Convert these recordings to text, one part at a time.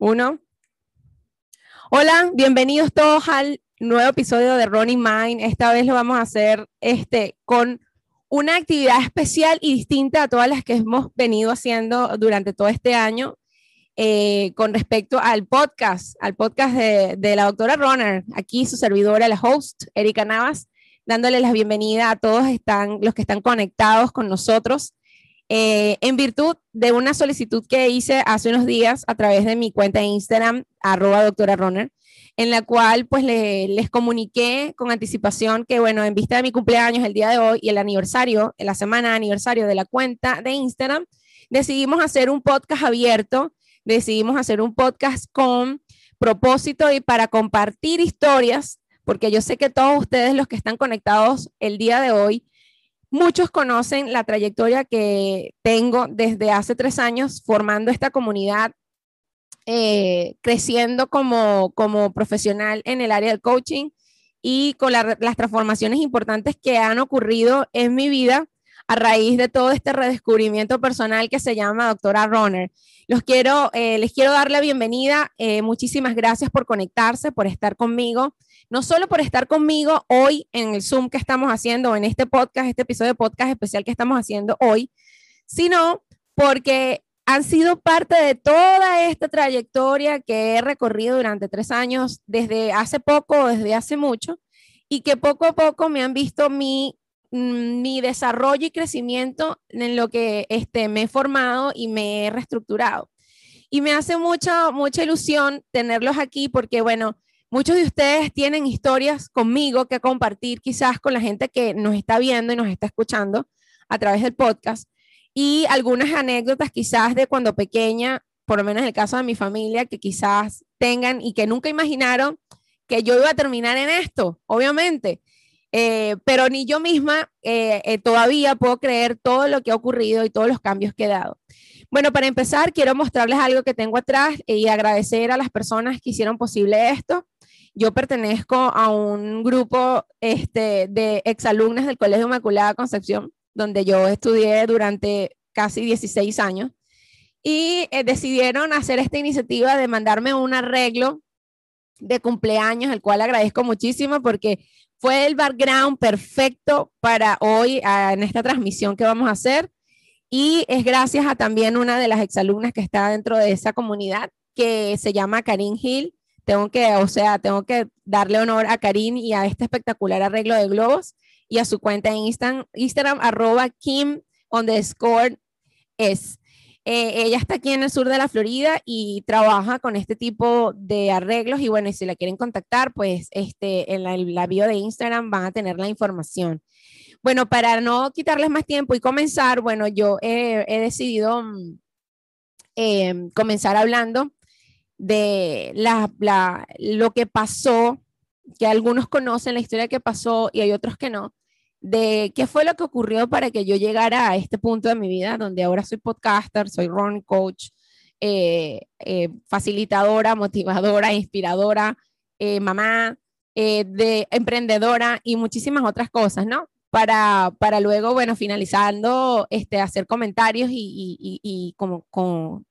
Uno. Hola, bienvenidos todos al nuevo episodio de Running Mind. Esta vez lo vamos a hacer este, con una actividad especial y distinta a todas las que hemos venido haciendo durante todo este año eh, con respecto al podcast, al podcast de, la doctora Runner. Aquí su servidora, la host, Erika Navas, dándole la bienvenida a todos están, los que están conectados con nosotros. Eh, en virtud de una solicitud que hice hace unos días a través de mi cuenta de Instagram, arroba doctora Runner, en la cual pues les comuniqué con anticipación que, bueno, en vista de mi cumpleaños el día de hoy y el aniversario, la semana de aniversario de la cuenta de Instagram, decidimos hacer un podcast abierto, decidimos hacer un podcast con propósito y para compartir historias, porque yo sé que todos ustedes los que están conectados el día de hoy Muchos conocen la trayectoria que tengo desde hace tres años formando esta comunidad, eh, creciendo como, como profesional en el área del coaching y con las transformaciones importantes que han ocurrido en mi vida a raíz de todo este redescubrimiento personal que se llama Doctora Runner. Los quiero, eh, les quiero dar la bienvenida. Eh, muchísimas gracias por conectarse, por estar conmigo no solo por estar conmigo hoy en el Zoom que estamos haciendo, en este podcast, este episodio de podcast especial que estamos haciendo hoy, sino porque han sido parte de toda esta trayectoria que he recorrido durante tres años, desde hace poco, desde hace mucho, y que poco a poco me han visto mi, mm, mi desarrollo y crecimiento en lo que este, me he formado y me he reestructurado. Y me hace mucha, mucha ilusión tenerlos aquí porque, bueno, Muchos de ustedes tienen historias conmigo que compartir quizás con la gente que nos está viendo y nos está escuchando a través del podcast y algunas anécdotas quizás de cuando pequeña, por lo menos en el caso de mi familia, que quizás tengan y que nunca imaginaron que yo iba a terminar en esto, obviamente. Eh, pero ni yo misma eh, eh, todavía puedo creer todo lo que ha ocurrido y todos los cambios que he dado. Bueno, para empezar, quiero mostrarles algo que tengo atrás y agradecer a las personas que hicieron posible esto. Yo pertenezco a un grupo este, de exalumnas del Colegio Inmaculada Concepción, donde yo estudié durante casi 16 años, y eh, decidieron hacer esta iniciativa de mandarme un arreglo de cumpleaños, el cual agradezco muchísimo porque fue el background perfecto para hoy en esta transmisión que vamos a hacer. Y es gracias a también una de las exalumnas que está dentro de esa comunidad, que se llama Karin Hill, tengo que, o sea, tengo que darle honor a Karim y a este espectacular arreglo de globos y a su cuenta en Instagram, Instagram arroba Kim underscore es. Eh, ella está aquí en el sur de la Florida y trabaja con este tipo de arreglos y bueno, si la quieren contactar, pues este, en la, bio de Instagram van a tener la información. Bueno, para no quitarles más tiempo y comenzar, bueno, yo he decidido mm, eh, comenzar hablando de la, lo que pasó, que algunos conocen la historia que pasó y hay otros que no, de qué fue lo que ocurrió para que yo llegara a este punto de mi vida, donde ahora soy podcaster, soy run coach, eh, eh, facilitadora, motivadora, inspiradora, eh, mamá, de emprendedora y muchísimas otras cosas, ¿no? Para, para luego, bueno, finalizando, este, hacer comentarios y, y, y como, con,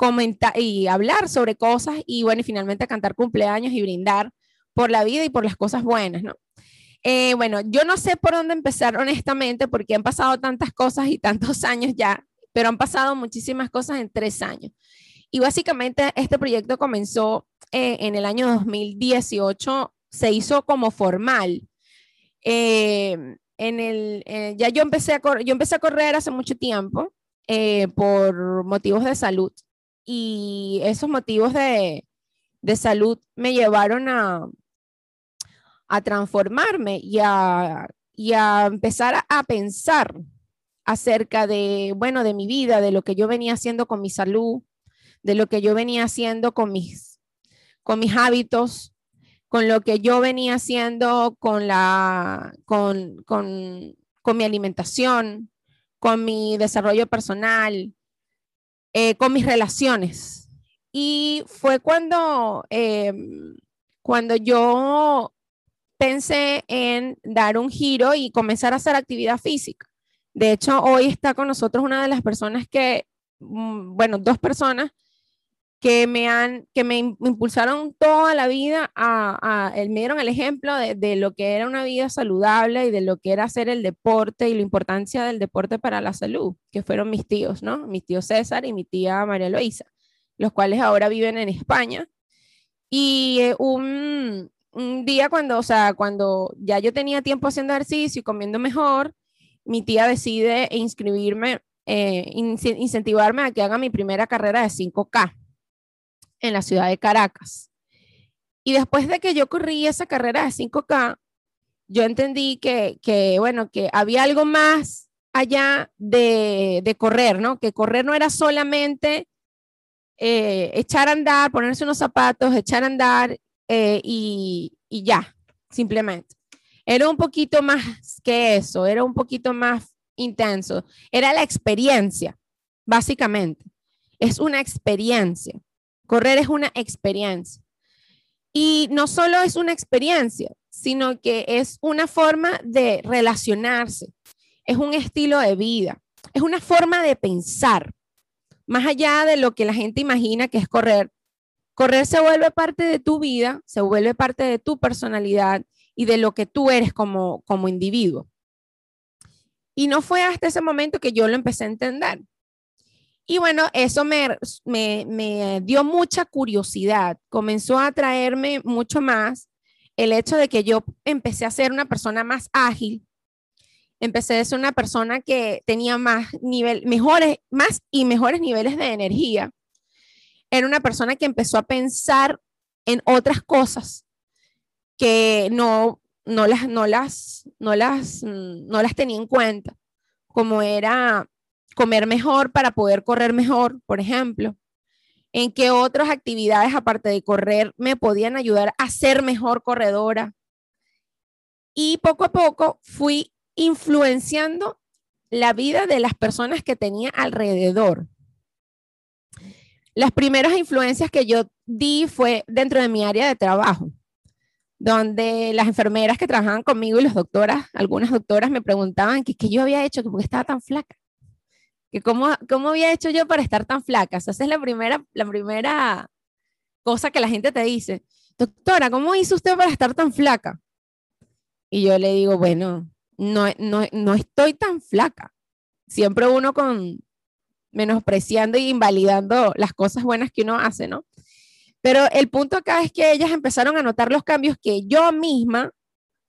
comentar y hablar sobre cosas y bueno, y finalmente cantar cumpleaños y brindar por la vida y por las cosas buenas, ¿no? Eh, bueno, yo no sé por dónde empezar honestamente porque han pasado tantas cosas y tantos años ya, pero han pasado muchísimas cosas en tres años. Y básicamente este proyecto comenzó eh, en el año 2018, se hizo como formal. Eh, en el, ya yo empecé, a yo empecé a correr hace mucho tiempo por motivos de salud y esos motivos de, salud me llevaron a, a transformarme y a, empezar a, pensar acerca de, bueno, de mi vida, de lo que yo venía haciendo con mi salud, de lo que yo venía haciendo con mis, con mis hábitos, con lo que yo venía haciendo con, la, con, con mi alimentación, con mi desarrollo personal, eh, con mis relaciones. Y fue cuando, em, cuando yo pensé en dar un giro y comenzar a hacer actividad física. De hecho, hoy está con nosotros una de las personas que, mm, bueno, dos personas que me han, que me, impulsaron toda la vida a, me dieron el ejemplo de, de, lo que era una vida saludable y de lo que era hacer el deporte y la importancia del deporte para la salud, que fueron mis tíos, ¿no? Mi tío César y mi tía María Luisa, los cuales ahora viven en España. Y eh, un, un día cuando, o sea, cuando ya yo tenía tiempo haciendo ejercicio y comiendo mejor, mi tía decide inscribirme, eh, incentivarme a que haga mi primera carrera de 5K en la ciudad de Caracas. Y después de que yo corrí esa carrera de 5K, yo entendí que, que bueno, que había algo más allá de, de, correr, ¿no? Que correr no era solamente eh, echar a andar, ponerse unos zapatos, echar a andar eh, y, y ya, simplemente. Era un poquito más que eso, era un poquito más intenso. Era la experiencia, básicamente. Es una experiencia. Correr es una experiencia. Y no solo es una experiencia, sino que es una forma de relacionarse, es un estilo de vida, es una forma de pensar. Más allá de lo que la gente imagina que es correr, correr se vuelve parte de tu vida, se vuelve parte de tu personalidad y de lo que tú eres como, como individuo. Y no fue hasta ese momento que yo lo empecé a entender. Y bueno, eso me, me, dio mucha curiosidad, comenzó a atraerme mucho más el hecho de que yo empecé a ser una persona más ágil, empecé a ser una persona que tenía más nivel, mejores, más y mejores niveles de energía. Era una persona que empezó a pensar en otras cosas que no, no las, no las, no las, no las tenía en cuenta, como era comer mejor para poder correr mejor, por ejemplo. ¿En qué otras actividades aparte de correr me podían ayudar a ser mejor corredora? Y poco a poco fui influenciando la vida de las personas que tenía alrededor. Las primeras influencias que yo di fue dentro de mi área de trabajo, donde las enfermeras que trabajaban conmigo y las doctoras, algunas doctoras me preguntaban qué, yo había hecho, que porque estaba tan flaca que cómo, cómo había hecho yo para estar tan flaca. esa es la primera, la primera cosa que la gente te dice. Doctora, ¿cómo hizo usted para estar tan flaca? Y yo le digo, bueno, no, no, no estoy tan flaca. Siempre uno con menospreciando y invalidando las cosas buenas que uno hace, ¿no? Pero el punto acá es que ellas empezaron a notar los cambios que yo misma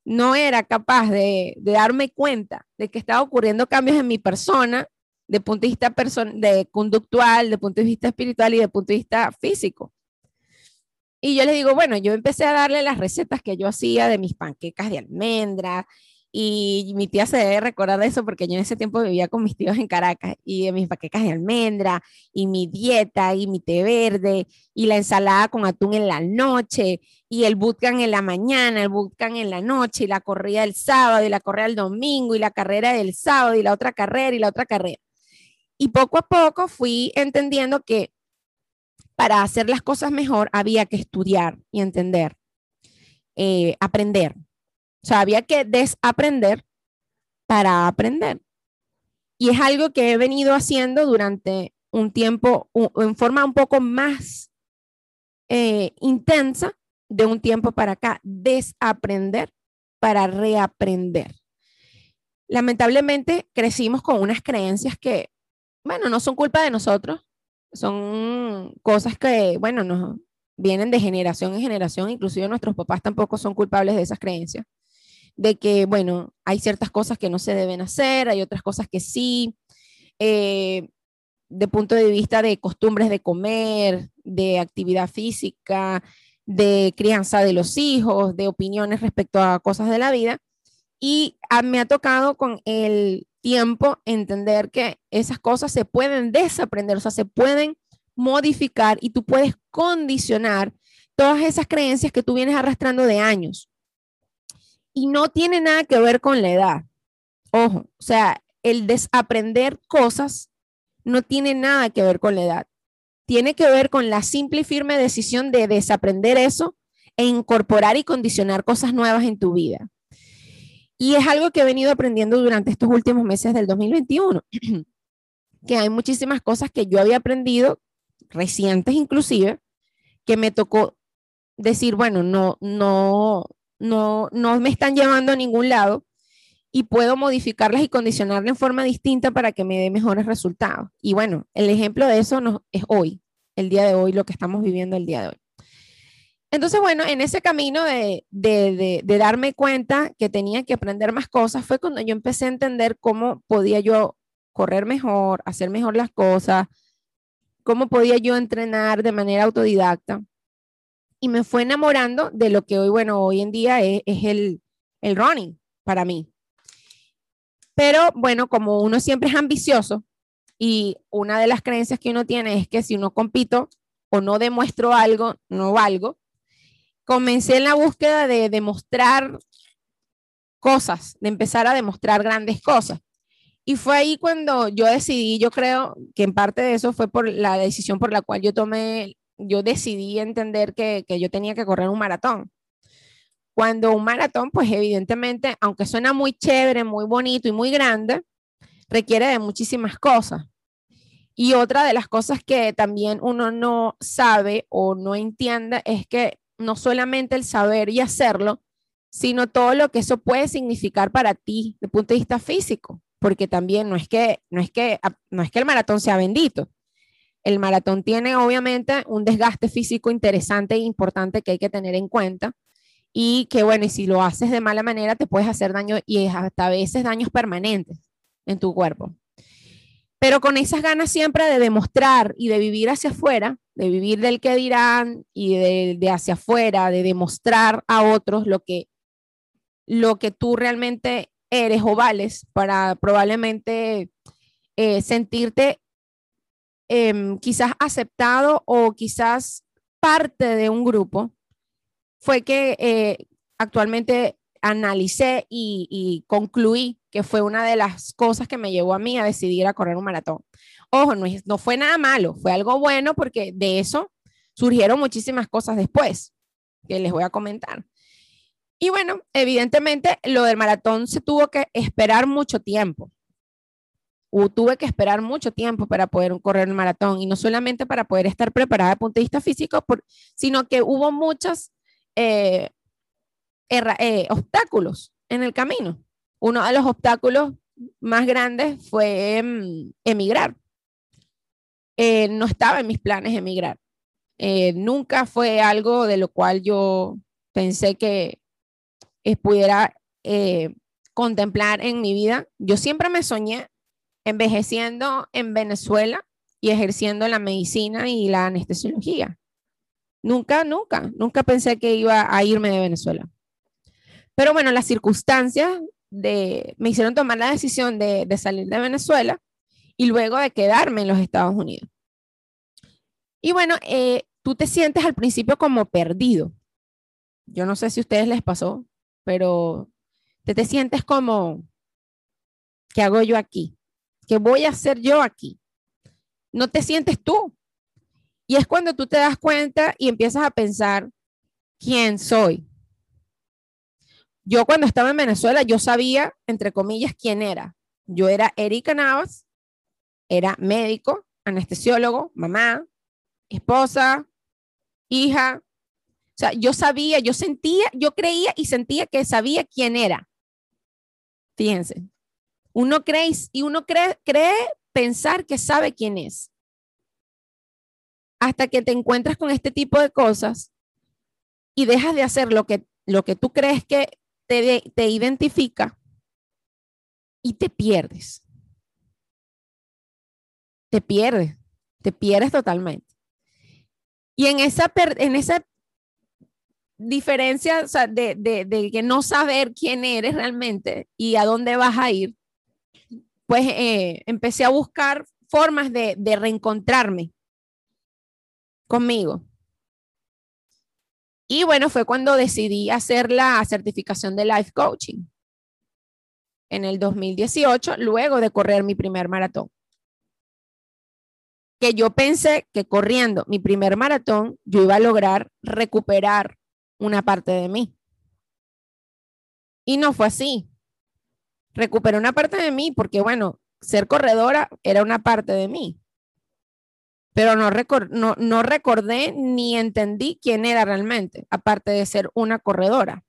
no era capaz de, de darme cuenta de que estaba ocurriendo cambios en mi persona de punto de vista de conductual, de punto de vista espiritual y de punto de vista físico. Y yo les digo, bueno, yo empecé a darle las recetas que yo hacía de mis panquecas de almendra y mi tía se debe recordar de eso porque yo en ese tiempo vivía con mis tíos en Caracas y de mis panquecas de almendra y mi dieta y mi té verde y la ensalada con atún en la noche y el bootcamp en la mañana, el bootcamp en la noche y la corrida del sábado y la corrida del domingo y la carrera del sábado y la otra carrera y la otra carrera. Y poco a poco fui entendiendo que para hacer las cosas mejor había que estudiar y entender, eh, aprender. O sea, había que desaprender para aprender. Y es algo que he venido haciendo durante un tiempo, en forma un poco más eh, intensa de un tiempo para acá, desaprender para reaprender. Lamentablemente crecimos con unas creencias que bueno, no son culpa de nosotros, son cosas que, bueno, nos vienen de generación en generación, inclusive nuestros papás tampoco son culpables de esas creencias, de que, bueno, hay ciertas cosas que no se deben hacer, hay otras cosas que sí, eh, de punto de vista de costumbres de comer, de actividad física, de crianza de los hijos, de opiniones respecto a cosas de la vida. Y me ha tocado con el tiempo entender que esas cosas se pueden desaprender, o sea, se pueden modificar y tú puedes condicionar todas esas creencias que tú vienes arrastrando de años. Y no tiene nada que ver con la edad. Ojo, o sea, el desaprender cosas no tiene nada que ver con la edad. Tiene que ver con la simple y firme decisión de desaprender eso e incorporar y condicionar cosas nuevas en tu vida. Y es algo que he venido aprendiendo durante estos últimos meses del 2021, que hay muchísimas cosas que yo había aprendido recientes inclusive, que me tocó decir, bueno, no, no, no, no me están llevando a ningún lado y puedo modificarlas y condicionarlas en forma distinta para que me dé mejores resultados. Y bueno, el ejemplo de eso no, es hoy, el día de hoy, lo que estamos viviendo el día de hoy. Entonces, bueno, en ese camino de, de, de, darme cuenta que tenía que aprender más cosas fue cuando yo empecé a entender cómo podía yo correr mejor, hacer mejor las cosas, cómo podía yo entrenar de manera autodidacta. Y me fue enamorando de lo que hoy, bueno, hoy en día es, es el, el running para mí. Pero bueno, como uno siempre es ambicioso y una de las creencias que uno tiene es que si no compito o no demuestro algo, no valgo, comencé en la búsqueda de demostrar cosas, de empezar a demostrar grandes cosas. Y fue ahí cuando yo decidí, yo creo que en parte de eso fue por la decisión por la cual yo tomé, yo decidí entender que, que yo tenía que correr un maratón. Cuando un maratón, pues evidentemente, aunque suena muy chévere, muy bonito y muy grande, requiere de muchísimas cosas. Y otra de las cosas que también uno no sabe o no entiende es que no solamente el saber y hacerlo, sino todo lo que eso puede significar para ti desde el punto de vista físico, porque también no es que no es que no es que el maratón sea bendito. El maratón tiene obviamente un desgaste físico interesante e importante que hay que tener en cuenta y que bueno, y si lo haces de mala manera te puedes hacer daño y hasta a veces daños permanentes en tu cuerpo. Pero con esas ganas siempre de demostrar y de vivir hacia afuera, de vivir del que dirán y de, hacia afuera, de demostrar a otros lo que, lo que tú realmente eres o vales para probablemente eh, sentirte em, quizás aceptado o quizás parte de un grupo, fue que eh, actualmente analicé y, concluí que fue una de las cosas que me llevó a mí a decidir a correr un maratón. Ojo, no, fue nada malo, fue algo bueno porque de eso surgieron muchísimas cosas después que les voy a comentar. Y bueno, evidentemente lo del maratón se tuvo que esperar mucho tiempo. Tuve que esperar mucho tiempo para poder correr un maratón y no solamente para poder estar preparada desde el punto de vista físico, sino que hubo muchas eh, eh, obstáculos en el camino. Uno de los obstáculos más grandes fue em, emigrar. Eh, no estaba en mis planes emigrar. nunca fue algo de lo cual yo pensé que pudiera contemplar en mi vida. Yo siempre me soñé envejeciendo en Venezuela y ejerciendo la medicina y la anestesiología. Nunca, nunca, nunca pensé que iba a irme de Venezuela. Pero bueno, las circunstancias de, me hicieron tomar la decisión de, salir de Venezuela y luego de quedarme en los Estados Unidos. Y bueno, eh, tú te sientes al principio como perdido. Yo no sé si a ustedes les pasó, pero te, te sientes como, ¿qué hago yo aquí? ¿Qué voy a hacer yo aquí? No te sientes tú. Y es cuando tú te das cuenta y empiezas a pensar, ¿quién soy? Yo cuando estaba en Venezuela, yo sabía, entre comillas, quién era. Yo era Erika Navas, era médico, anestesiólogo, mamá, esposa, hija. O sea, yo sabía, yo sentía, yo creía y sentía que sabía quién era. Fíjense, uno cree y uno cree, cree pensar que sabe quién es hasta que te encuentras con este tipo de cosas y dejas de hacer lo que, lo que tú crees que te, te identifica y te pierdes. Te pierdes, te pierdes totalmente. Y en esa, en esa diferencia de, de, que no saber quién eres realmente y a dónde vas a ir, pues eh, empecé a buscar formas de, de reencontrarme conmigo. Y bueno, fue cuando decidí hacer la certificación de life coaching en el 2018, luego de correr mi primer maratón. Que yo pensé que corriendo mi primer maratón, yo iba a lograr recuperar una parte de mí. Y no fue así. Recuperé una parte de mí porque, bueno, ser corredora era una parte de mí pero no, no, no recordé ni entendí quién era realmente, aparte de ser una corredora.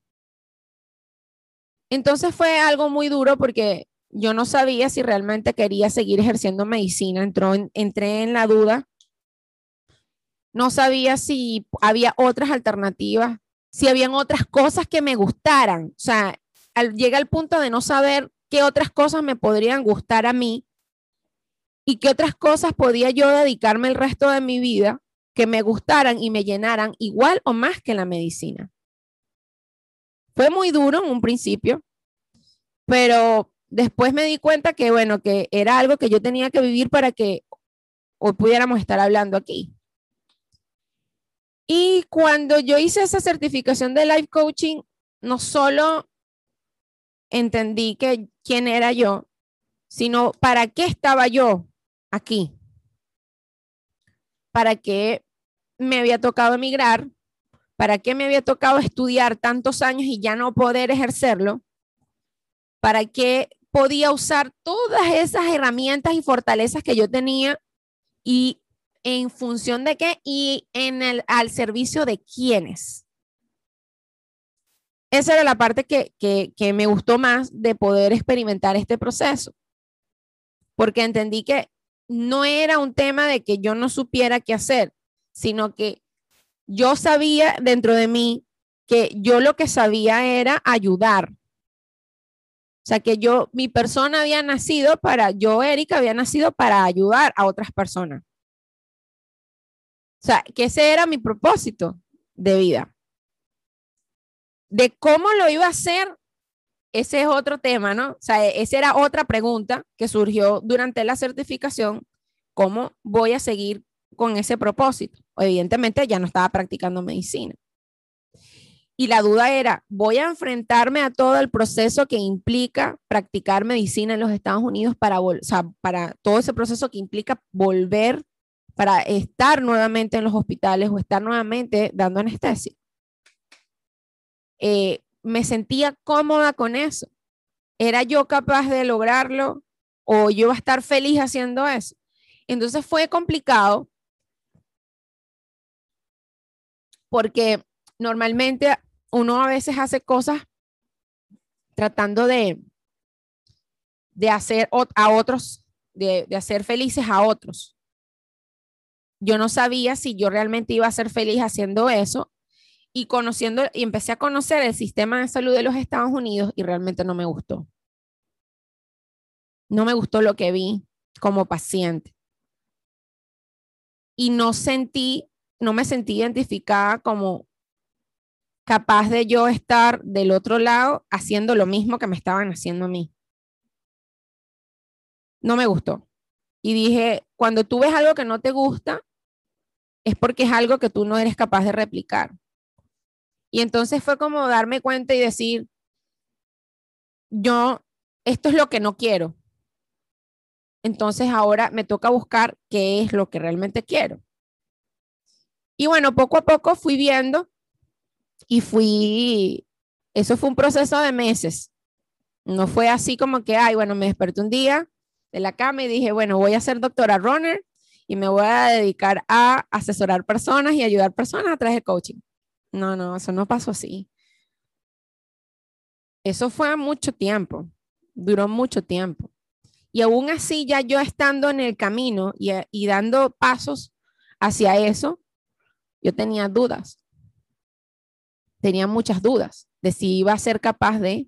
Entonces fue algo muy duro porque yo no sabía si realmente quería seguir ejerciendo medicina, Entró entré en la duda. No sabía si había otras alternativas, si habían otras cosas que me gustaran. O sea, al, llega al punto de no saber qué otras cosas me podrían gustar a mí y qué otras cosas podía yo dedicarme el resto de mi vida que me gustaran y me llenaran igual o más que la medicina. Fue muy duro en un principio, pero después me di cuenta que, bueno, que era algo que yo tenía que vivir para que hoy pudiéramos estar hablando aquí. Y cuando yo hice esa certificación de life coaching, no solo entendí que quién era yo, sino para qué estaba yo aquí. ¿Para qué me había tocado emigrar? ¿Para qué me había tocado estudiar tantos años y ya no poder ejercerlo? ¿Para qué podía usar todas esas herramientas y fortalezas que yo tenía y en función de qué y en el, al servicio de quiénes? Esa era la parte que, que me gustó más de poder experimentar este proceso, porque entendí que no era un tema de que yo no supiera qué hacer, sino que yo sabía dentro de mí que yo lo que sabía era ayudar. O sea, que yo, mi persona había nacido para, yo, Erika, había nacido para ayudar a otras personas. O sea, que ese era mi propósito de vida. De cómo lo iba a hacer, ese es otro tema, ¿no? O sea, esa era otra pregunta que surgió durante la certificación, ¿cómo voy a seguir con ese propósito? Evidentemente ya no estaba practicando medicina. Y la duda era, ¿voy a enfrentarme a todo el proceso que implica practicar medicina en los Estados Unidos para, o sea, para todo ese proceso que implica volver para estar nuevamente en los hospitales o estar nuevamente dando anestesia? Eh, me sentía cómoda con eso. ¿Era yo capaz de lograrlo o yo iba a estar feliz haciendo eso? Entonces fue complicado porque normalmente uno a veces hace cosas tratando de, de hacer a otros, de, de hacer felices a otros. Yo no sabía si yo realmente iba a ser feliz haciendo eso y conociendo y empecé a conocer el sistema de salud de los Estados Unidos y realmente no me gustó. No me gustó lo que vi como paciente. Y no sentí, no me sentí identificada como capaz de yo estar del otro lado haciendo lo mismo que me estaban haciendo a mí. No me gustó. Y dije, cuando tú ves algo que no te gusta, es porque es algo que tú no eres capaz de replicar. Y entonces fue como darme cuenta y decir, yo, esto es lo que no quiero. Entonces ahora me toca buscar qué es lo que realmente quiero. Y bueno, poco a poco fui viendo y fui, eso fue un proceso de meses. No fue así como que, ay, bueno, me desperté un día de la cama y dije, bueno, voy a ser doctora runner y me voy a dedicar a asesorar personas y ayudar personas a través de coaching. No, no, eso no pasó así. Eso fue mucho tiempo, duró mucho tiempo. Y aún así, ya yo estando en el camino y, y dando pasos hacia eso, yo tenía dudas. Tenía muchas dudas de si iba a ser capaz de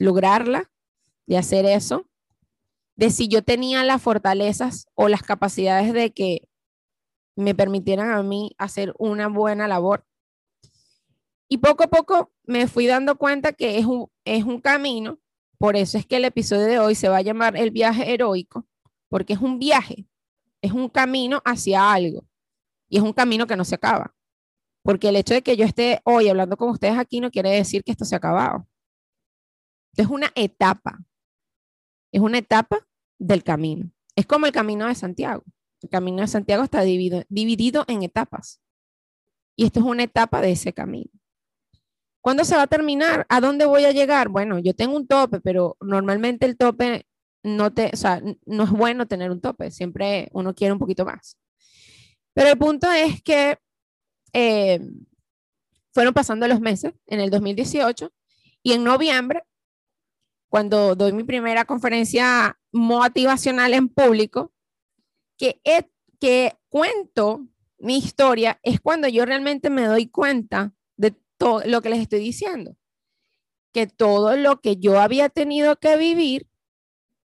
lograrla, de hacer eso, de si yo tenía las fortalezas o las capacidades de que me permitieran a mí hacer una buena labor. Y poco a poco me fui dando cuenta que es un, es un camino, por eso es que el episodio de hoy se va a llamar el viaje heroico, porque es un viaje, es un camino hacia algo y es un camino que no se acaba. Porque el hecho de que yo esté hoy hablando con ustedes aquí no quiere decir que esto se ha acabado. Es una etapa. Es una etapa del camino. Es como el camino de Santiago. El camino de Santiago está dividido, dividido en etapas. Y esto es una etapa de ese camino. ¿Cuándo se va a terminar? ¿A dónde voy a llegar? Bueno, yo tengo un tope, pero normalmente el tope no te, o sea, no es bueno tener un tope, siempre uno quiere un poquito más. Pero el punto es que eh, fueron pasando los meses en el 2018 y en noviembre, cuando doy mi primera conferencia motivacional en público, que, que cuento mi historia, es cuando yo realmente me doy cuenta de todo lo que les estoy diciendo. Que todo lo que yo había tenido que vivir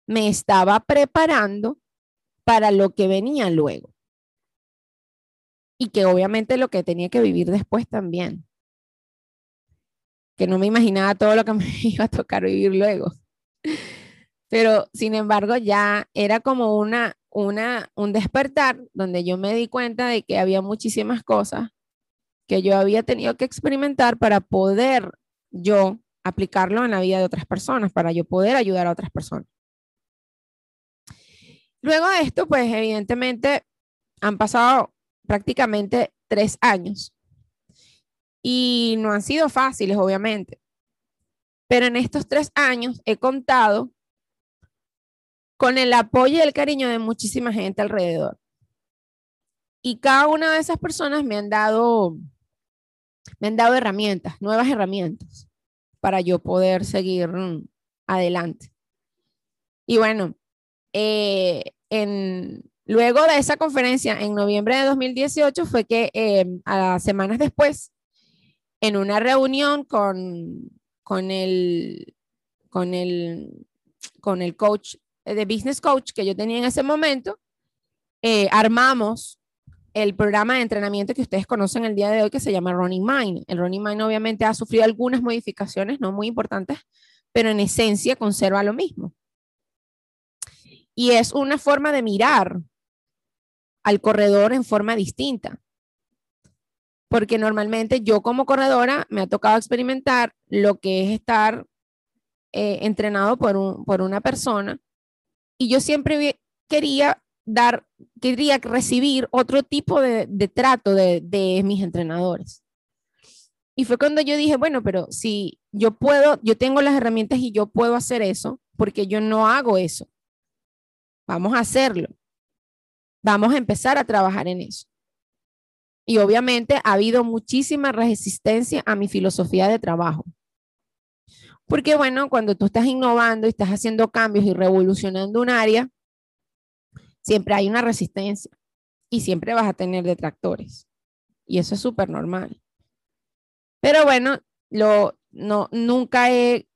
me estaba preparando para lo que venía luego. Y que obviamente lo que tenía que vivir después también. Que no me imaginaba todo lo que me iba a tocar vivir luego. Pero sin embargo ya era como una, una, un despertar donde yo me di cuenta de que había muchísimas cosas que yo había tenido que experimentar para poder yo aplicarlo en la vida de otras personas, para yo poder ayudar a otras personas. Luego de esto, pues evidentemente han pasado prácticamente tres años y no han sido fáciles, obviamente. Pero en estos tres años he contado con el apoyo y el cariño de muchísima gente alrededor. Y cada una de esas personas me han dado, me han dado herramientas, nuevas herramientas para yo poder seguir mm, adelante. Y bueno, eh, en, luego de esa conferencia en noviembre de 2018 fue que eh, a semanas después, en una reunión con, con, el, con, el, con el coach de business coach que yo tenía en ese momento, eh, armamos el programa de entrenamiento que ustedes conocen el día de hoy que se llama Running Mind. El Running Mind obviamente ha sufrido algunas modificaciones, no muy importantes, pero en esencia conserva lo mismo. Y es una forma de mirar al corredor en forma distinta. Porque normalmente yo como corredora me ha tocado experimentar lo que es estar eh, entrenado por, un, por una persona y yo siempre quería dar, quería recibir otro tipo de, trato de, de mis entrenadores. Y fue cuando yo dije, bueno, pero si yo puedo, yo tengo las herramientas y yo puedo hacer eso, porque yo no hago eso. Vamos a hacerlo. Vamos a empezar a trabajar en eso. Y obviamente ha habido muchísima resistencia a mi filosofía de trabajo. Porque bueno, cuando tú estás innovando y estás haciendo cambios y revolucionando un área, siempre hay una resistencia y siempre vas a tener detractores. Y eso es súper normal. Pero bueno, lo, no, nunca, he,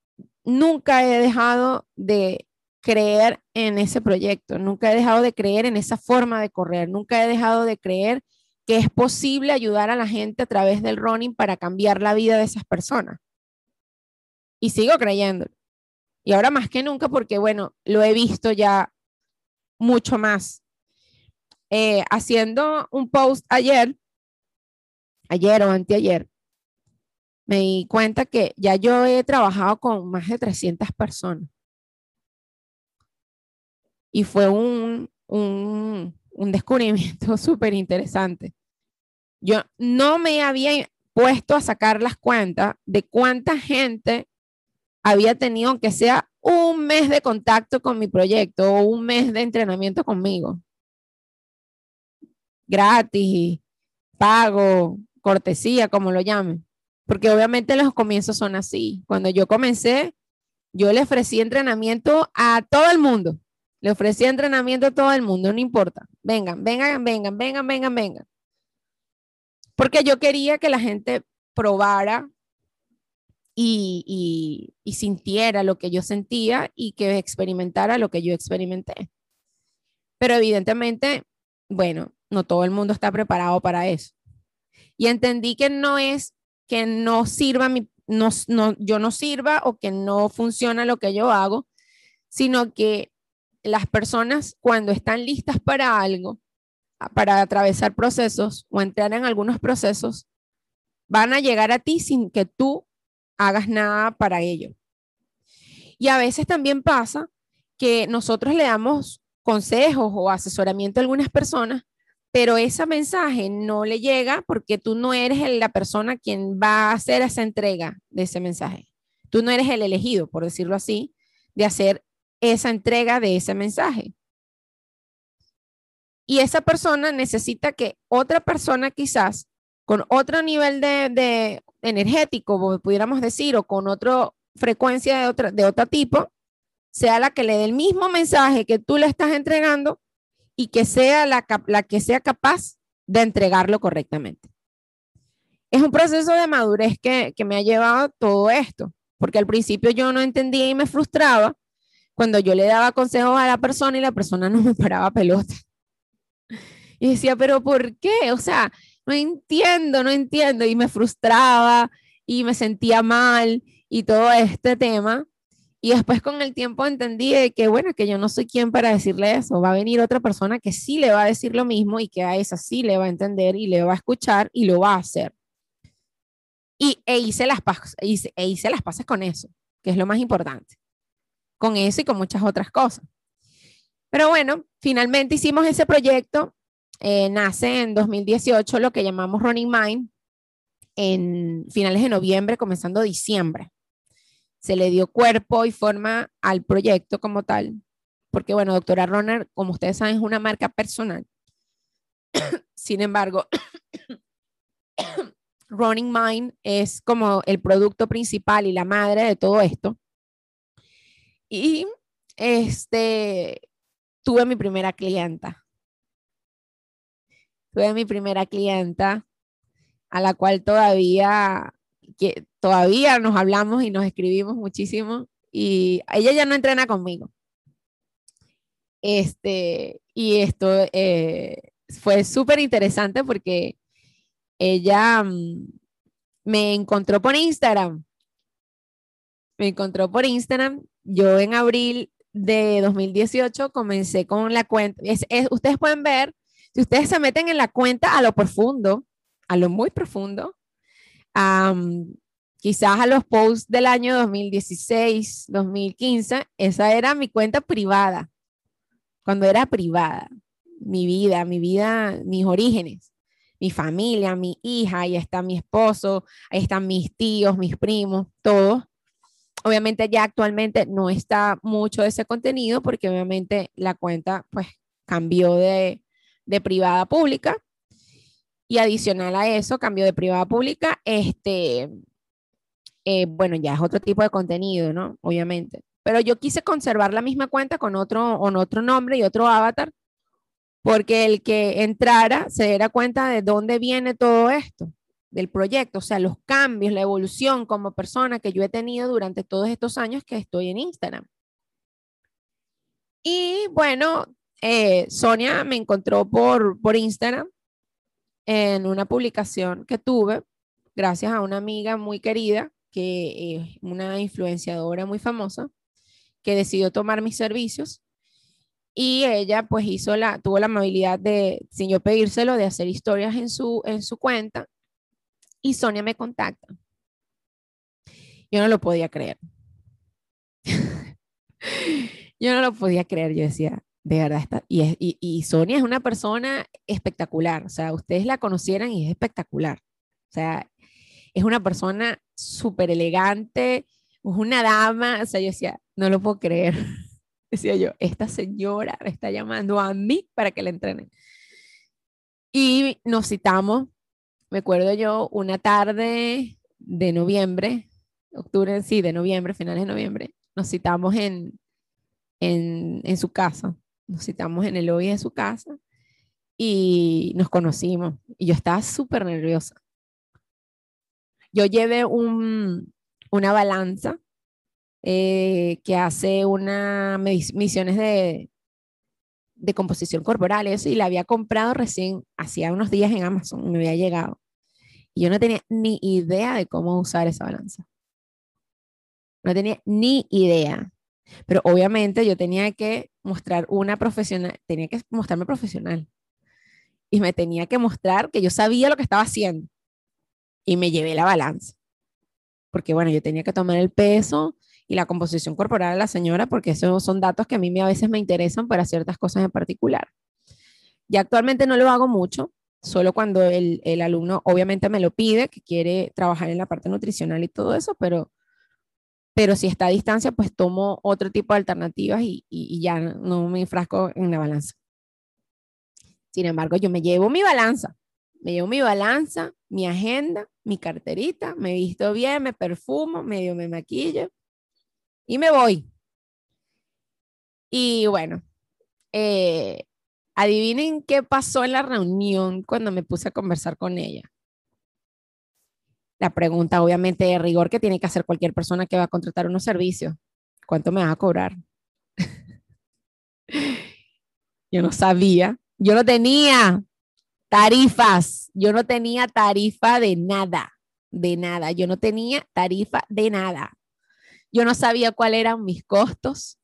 nunca he dejado de creer en ese proyecto, nunca he dejado de creer en esa forma de correr, nunca he dejado de creer que es posible ayudar a la gente a través del running para cambiar la vida de esas personas y sigo creyendo. Y ahora más que nunca porque, bueno, lo he visto ya mucho más. Eh, haciendo un post ayer, ayer o anteayer, me di cuenta que ya yo he trabajado con más de 300 personas. Y fue un, un, un descubrimiento súper interesante. Yo no me había puesto a sacar las cuentas de cuánta gente había tenido, aunque sea un mes de contacto con mi proyecto o un mes de entrenamiento conmigo. Gratis, pago, cortesía, como lo llamen. Porque obviamente los comienzos son así. Cuando yo comencé, yo le ofrecí entrenamiento a todo el mundo. Le ofrecí entrenamiento a todo el mundo, no importa. Vengan, vengan, vengan, vengan, vengan, vengan. Porque yo quería que la gente probara y, sintiera lo que yo sentía y que experimentara lo que yo experimenté. Pero evidentemente, bueno, no todo el mundo está preparado para eso. Y entendí que no es que no sirva mi, no, no, yo no sirva o que no funciona lo que yo hago, sino que las personas cuando están listas para algo, para atravesar procesos o entrar en algunos procesos, van a llegar a ti sin que tú hagas nada para ello. Y a veces también pasa que nosotros le damos consejos o asesoramiento a algunas personas, pero ese mensaje no le llega porque tú no eres la persona quien va a hacer esa entrega de ese mensaje. Tú no eres el elegido, por decirlo así, de hacer esa entrega de ese mensaje. Y esa persona necesita que otra persona quizás con otro nivel de, energético, pudiéramos decir, o con otra frecuencia de, otra, de otro tipo, sea la que le dé el mismo mensaje que tú le estás entregando y que sea la, la que sea capaz de entregarlo correctamente. Es un proceso de madurez que, que me ha llevado todo esto, porque al principio yo no entendía y me frustraba cuando yo le daba consejos a la persona y la persona no me paraba pelota. Y decía, pero ¿por qué? O sea, no entiendo, no entiendo. Y me frustraba y me sentía mal y todo este tema. Y después con el tiempo entendí que, bueno, que yo no soy quien para decirle eso. Va a venir otra persona que sí le va a decir lo mismo y que a esa sí le va a entender y le va a escuchar y lo va a hacer. Y e hice las, hice, e hice las pases con eso, que es lo más importante. Con eso y con muchas otras cosas. Pero bueno, finalmente hicimos ese proyecto eh, nace en 2018 lo que llamamos Running Mind, en finales de noviembre, comenzando diciembre. Se le dio cuerpo y forma al proyecto como tal, porque bueno, doctora Runner, como ustedes saben, es una marca personal. Sin embargo, Running Mind es como el producto principal y la madre de todo esto. Y este, tuve mi primera clienta tuve mi primera clienta, a la cual todavía, que, todavía nos hablamos y nos escribimos muchísimo, y ella ya no entrena conmigo. Este, y esto eh, fue súper interesante porque ella mm, me encontró por Instagram. Me encontró por Instagram. Yo en abril de 2018 comencé con la cuenta. ustedes pueden ver si ustedes se meten en la cuenta a lo profundo, a lo muy profundo, quizás a los posts del año 2016, 2015, esa era mi cuenta privada, cuando era privada, mi vida, mi vida, mis orígenes, mi familia, mi hija, ahí está mi esposo, ahí están mis tíos, mis primos, todos. Obviamente ya actualmente no está mucho de ese contenido porque obviamente la cuenta pues cambió de, de privada a pública. Y adicional a eso, cambio de privada a pública, este, eh, bueno, ya es otro tipo de contenido, ¿no? Obviamente. Pero yo quise conservar la misma cuenta con otro, con otro nombre y otro avatar, porque el que entrara se diera cuenta de dónde viene todo esto, del proyecto, o sea, los cambios, la evolución como persona que yo he tenido durante todos estos años que estoy en Instagram. Y bueno, eh, Sonia me encontró por, por Instagram en una publicación que tuve, gracias a una amiga muy querida, que es una influenciadora muy famosa, que decidió tomar mis servicios. Y ella pues hizo la, tuvo la amabilidad de, sin yo pedírselo, de hacer historias en su, en su cuenta. Y Sonia me contacta. Yo no lo podía creer. yo no lo podía creer. Yo decía, de verdad, está, y, y, Sonia es una persona espectacular, o sea, ustedes la conocieran y es espectacular. O sea, es una persona súper elegante, es una dama, o sea, yo decía, no lo puedo creer. Decía yo, esta señora me está llamando a mí para que la entrenen. Y nos citamos, me acuerdo yo, una tarde de noviembre, octubre, sí, de noviembre, finales de noviembre, nos citamos en, en, su casa nos citamos en el lobby de su casa y nos conocimos. Y yo estaba súper nerviosa. Yo llevé un, una balanza eh, que hace unas misiones de, de composición corporal, eso, y la había comprado recién, hacía unos días en Amazon, me había llegado. Y yo no tenía ni idea de cómo usar esa balanza. No tenía ni idea. Pero obviamente yo tenía que mostrar una profesional, tenía que mostrarme profesional. Y me tenía que mostrar que yo sabía lo que estaba haciendo. Y me llevé la balanza. Porque bueno, yo tenía que tomar el peso y la composición corporal de la señora, porque esos son datos que a mí a veces me interesan para ciertas cosas en particular. Ya actualmente no lo hago mucho, solo cuando el, el alumno obviamente me lo pide, que quiere trabajar en la parte nutricional y todo eso, pero pero si está a distancia, pues tomo otro tipo de alternativas y, y, ya no me enfrasco en la balanza. Sin embargo, yo me llevo mi balanza, me llevo mi balanza, mi agenda, mi carterita, me visto bien, me perfumo, medio me maquillo y me voy. Y bueno, eh, adivinen qué pasó en la reunión cuando me puse a conversar con ella. La pregunta, obviamente, de rigor que tiene que hacer cualquier persona que va a contratar unos servicios. ¿Cuánto me va a cobrar? yo no sabía. Yo no tenía tarifas. Yo no tenía tarifa de nada. De nada. Yo no tenía tarifa de nada. Yo no sabía cuáles eran mis costos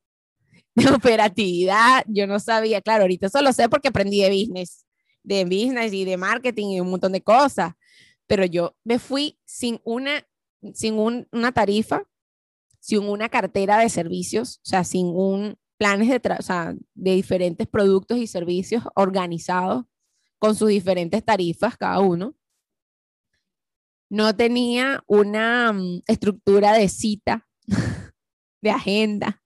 de operatividad. Yo no sabía, claro, ahorita solo sé porque aprendí de business, de business y de marketing y un montón de cosas pero yo me fui sin una, sin una tarifa, sin una cartera de servicios, o sea, sin un planes de, o sea, de diferentes productos y servicios organizados con sus diferentes tarifas cada uno. No tenía una mm, estructura de cita, de agenda.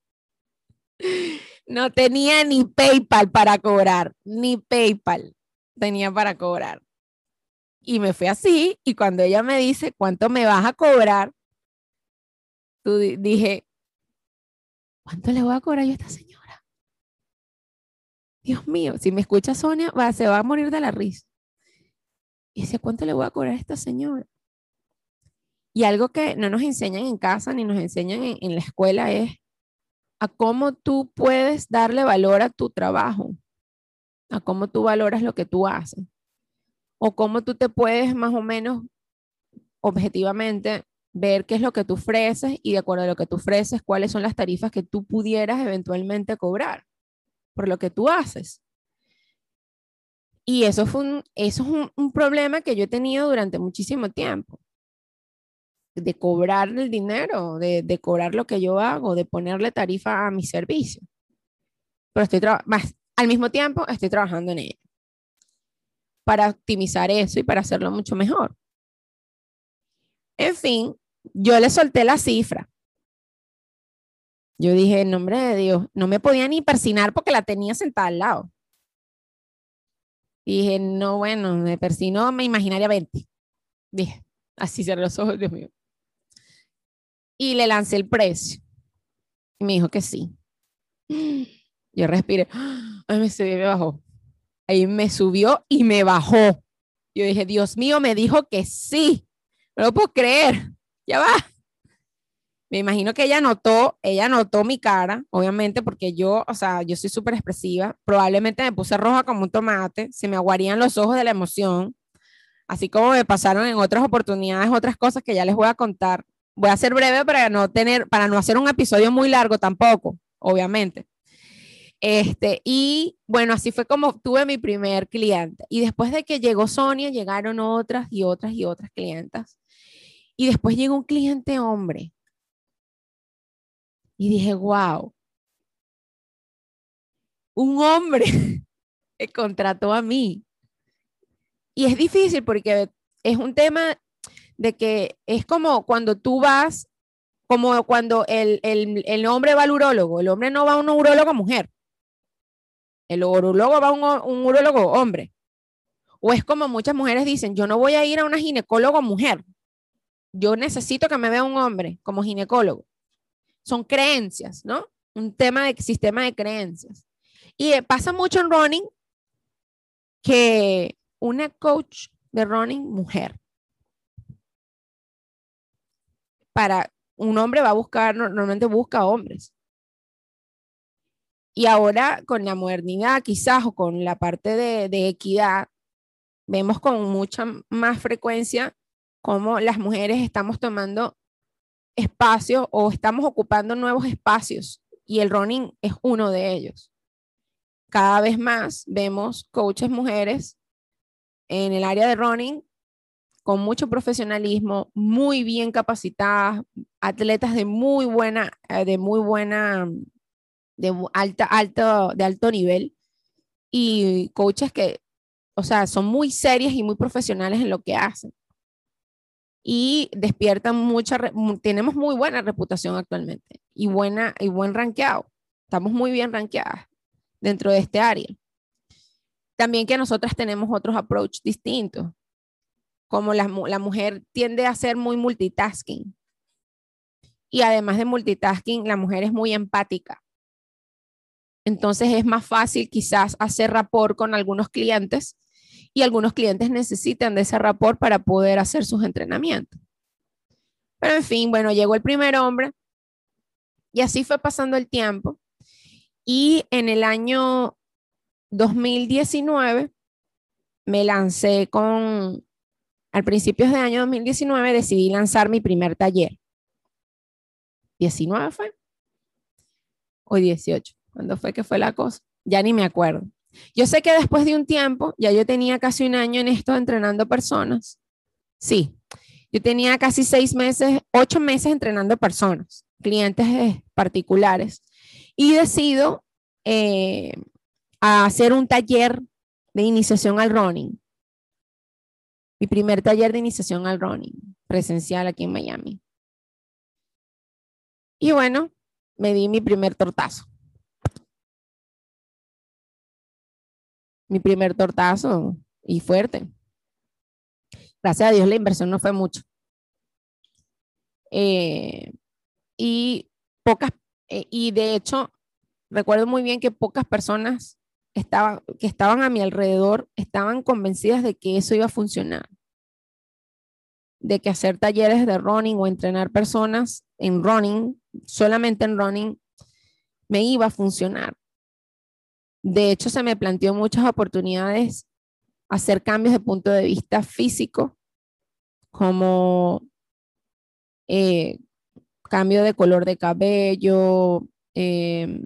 No tenía ni PayPal para cobrar, ni PayPal tenía para cobrar. Y me fui así, y cuando ella me dice, ¿cuánto me vas a cobrar? Tú dije, ¿cuánto le voy a cobrar yo a esta señora? Dios mío, si me escucha Sonia, va, se va a morir de la risa. Y dice, ¿cuánto le voy a cobrar a esta señora? Y algo que no nos enseñan en casa ni nos enseñan en, en la escuela es a cómo tú puedes darle valor a tu trabajo, a cómo tú valoras lo que tú haces o cómo tú te puedes más o menos objetivamente ver qué es lo que tú ofreces y de acuerdo a lo que tú ofreces, cuáles son las tarifas que tú pudieras eventualmente cobrar por lo que tú haces. Y eso, fue un, eso es un, problema que yo he tenido durante muchísimo tiempo, de cobrar el dinero, de, de cobrar lo que yo hago, de ponerle tarifa a mi servicio. Pero estoy más, al mismo tiempo estoy trabajando en ello para optimizar eso y para hacerlo mucho mejor. En fin, yo le solté la cifra. Yo dije, en nombre de Dios, no me podía ni persinar porque la tenía sentada al lado. dije, no, bueno, me persino, me imaginaría 20. Dije, así cerré los ojos, Dios mío. Y le lancé el precio. Y me dijo que sí. Yo respiré. Ay, me subí me bajó. Ahí me subió y me bajó. Yo dije, Dios mío, me dijo que sí. No lo puedo creer. Ya va. Me imagino que ella notó, ella notó mi cara, obviamente, porque yo, o sea, yo soy súper expresiva. Probablemente me puse roja como un tomate, se me aguarían los ojos de la emoción, así como me pasaron en otras oportunidades, otras cosas que ya les voy a contar. Voy a ser breve para no tener, para no hacer un episodio muy largo tampoco, obviamente. Este, y bueno, así fue como tuve mi primer cliente. Y después de que llegó Sonia, llegaron otras y otras y otras clientas. Y después llegó un cliente hombre. Y dije, wow, un hombre contrató a mí. Y es difícil porque es un tema de que es como cuando tú vas, como cuando el, el, el hombre va al urólogo, el hombre no va a un urólogo mujer. El urologo va a un, urologo hombre. O es como muchas mujeres dicen, yo no voy a ir a una ginecólogo mujer. Yo necesito que me vea un hombre como ginecólogo. Son creencias, ¿no? Un tema de sistema de creencias. Y eh, pasa mucho en running que una coach de running mujer para un hombre va a buscar, normalmente busca hombres. Y ahora con la modernidad quizás o con la parte de, equidad, vemos con mucha más frecuencia cómo las mujeres estamos tomando espacios o estamos ocupando nuevos espacios y el running es uno de ellos. Cada vez más vemos coaches mujeres en el área de running con mucho profesionalismo, muy bien capacitadas, atletas de muy buena, eh, de muy buena de alta, alto, de alto nivel y coaches que, o sea, son muy serias y muy profesionales en lo que hacen. y despiertan mucha, tenemos muy buena reputación actualmente y, buena, y buen rankeado. Estamos muy bien rankeadas dentro de este área. También que nosotras tenemos otros approach distintos, como la, mujer tiende a ser muy multitasking. Y además de multitasking, la mujer es muy empática. Entonces es más fácil quizás hacer rapport con algunos clientes y algunos clientes necesitan de ese rapport para poder hacer sus entrenamientos. Pero en fin, bueno, llegó el primer hombre y así fue pasando el tiempo. Y en el año 2019 me lancé con, al principios de año 2019 decidí lanzar mi primer taller. 19 fue. O 18. ¿Cuándo fue que fue la cosa? Ya ni me acuerdo. Yo sé que después de un tiempo, ya yo tenía casi un año en esto entrenando personas. Sí, yo tenía casi seis meses, ocho meses entrenando personas, clientes eh, particulares y decido eh, hacer un taller de iniciación al running. Mi primer taller de iniciación al running, presencial aquí en Miami. Y bueno, me di mi primer tortazo. Mi primer tortazo y fuerte. Gracias a Dios la inversión no fue mucho. Eh, y pocas, eh, y de hecho recuerdo muy bien que pocas personas estaban, que estaban a mi alrededor estaban convencidas de que eso iba a funcionar. De que hacer talleres de running o entrenar personas en running, solamente en running, me iba a funcionar. De hecho, se me planteó muchas oportunidades hacer cambios de punto de vista físico, como eh, cambio de color de cabello, eh,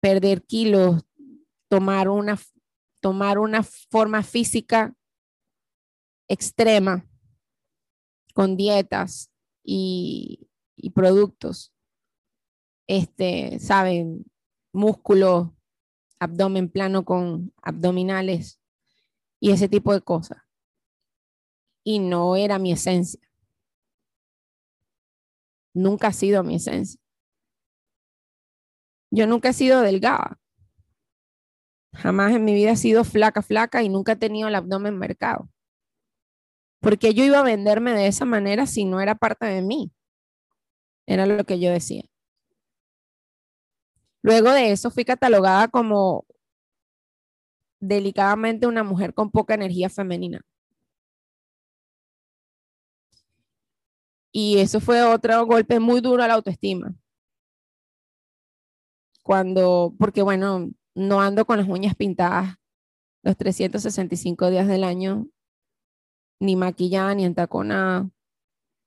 perder kilos, tomar una, tomar una forma física extrema con dietas y, y productos. Este, saben, músculo, abdomen plano con abdominales y ese tipo de cosas. Y no era mi esencia. Nunca ha sido mi esencia. Yo nunca he sido delgada. Jamás en mi vida he sido flaca, flaca y nunca he tenido el abdomen marcado. Porque yo iba a venderme de esa manera si no era parte de mí. Era lo que yo decía. Luego de eso fui catalogada como delicadamente una mujer con poca energía femenina. Y eso fue otro golpe muy duro a la autoestima cuando, porque bueno, no ando con las uñas pintadas los 365 días del año, ni maquillada, ni entaconada,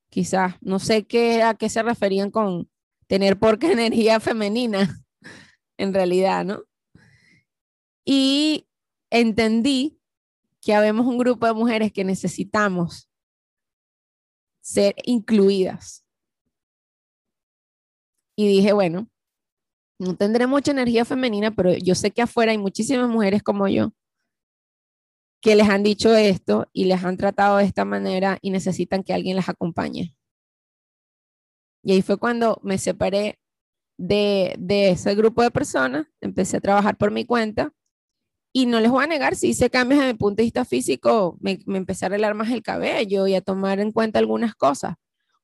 quizás, no sé qué, a qué se referían con tener poca energía femenina, en realidad, ¿no? Y entendí que habemos un grupo de mujeres que necesitamos ser incluidas. Y dije, bueno, no tendré mucha energía femenina, pero yo sé que afuera hay muchísimas mujeres como yo que les han dicho esto y les han tratado de esta manera y necesitan que alguien las acompañe. Y ahí fue cuando me separé de, ese grupo de personas, empecé a trabajar por mi cuenta y no les voy a negar, si hice cambios en mi punto de vista físico, me, me empecé a arreglar más el cabello y a tomar en cuenta algunas cosas,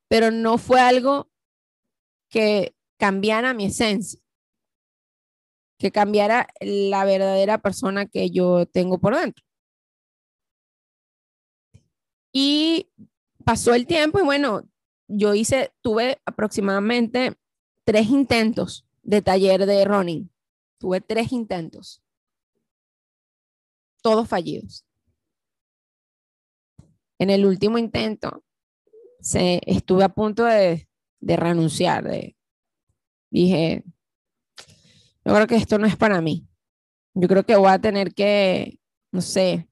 pero no fue algo que cambiara mi esencia que cambiara la verdadera persona que yo tengo por dentro. Y pasó el tiempo y bueno, yo hice, tuve aproximadamente tres intentos de taller de running. Tuve tres intentos. Todos fallidos. En el último intento, se, estuve a punto de, de renunciar. De, dije, yo creo que esto no es para mí. Yo creo que voy a tener que, no sé,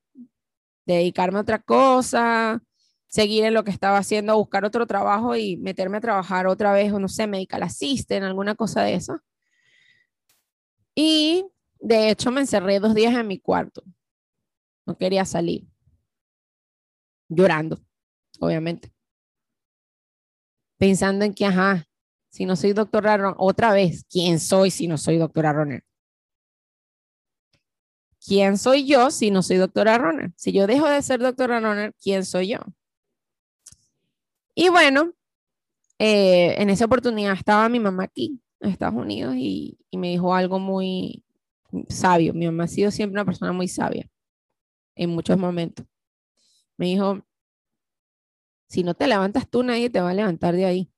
dedicarme a otra cosa, seguir en lo que estaba haciendo, buscar otro trabajo y meterme a trabajar otra vez, o no sé, medical assistant, alguna cosa de eso. Y de hecho me encerré dos días en mi cuarto. No quería salir. Llorando, obviamente. pensando en que, ajá, si no soy doctora Ronner, otra vez, ¿quién soy si no soy doctora Ronner? ¿Quién soy yo si no soy doctora Ronner? Si yo dejo de ser doctora Ronner, ¿quién soy yo? Y bueno, eh, en esa oportunidad estaba mi mamá aquí, en Estados Unidos, y me dijo algo muy sabio. Mi mamá ha sido siempre una persona muy sabia en muchos momentos. Me dijo, si no te levantas tú, nadie te va a levantar de ahí.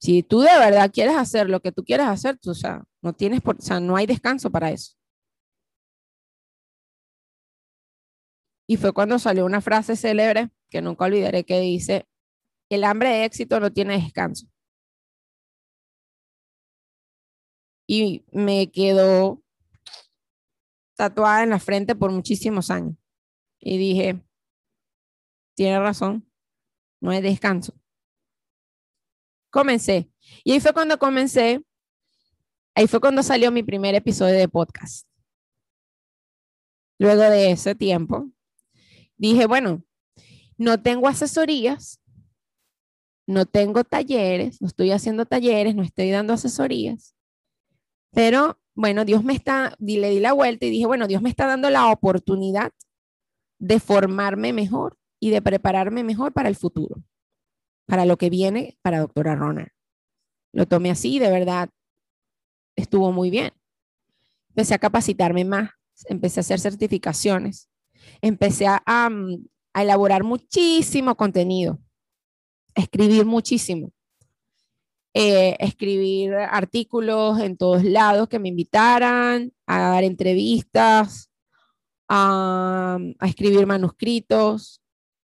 Si tú de verdad quieres hacer lo que tú quieres hacer, tú, no tienes por, o sea, no hay descanso para eso. Y fue cuando salió una frase célebre que nunca olvidaré que dice, el hambre de éxito no tiene descanso. Y me quedó tatuada en la frente por muchísimos años. Y dije, tiene razón, no hay descanso. Comencé. Y ahí fue cuando comencé, ahí fue cuando salió mi primer episodio de podcast. Luego de ese tiempo, dije, bueno, no tengo asesorías, no tengo talleres, no estoy haciendo talleres, no estoy dando asesorías, pero bueno, Dios me está, le di la vuelta y dije, bueno, Dios me está dando la oportunidad de formarme mejor y de prepararme mejor para el futuro, para lo que viene para doctora Ronald. Lo tomé así de verdad estuvo muy bien. Empecé a capacitarme más, empecé a hacer certificaciones, empecé a, mm, elaborar muchísimo contenido, a escribir muchísimo. Eh, escribir artículos en todos lados que me invitaran, a dar entrevistas, a, escribir manuscritos,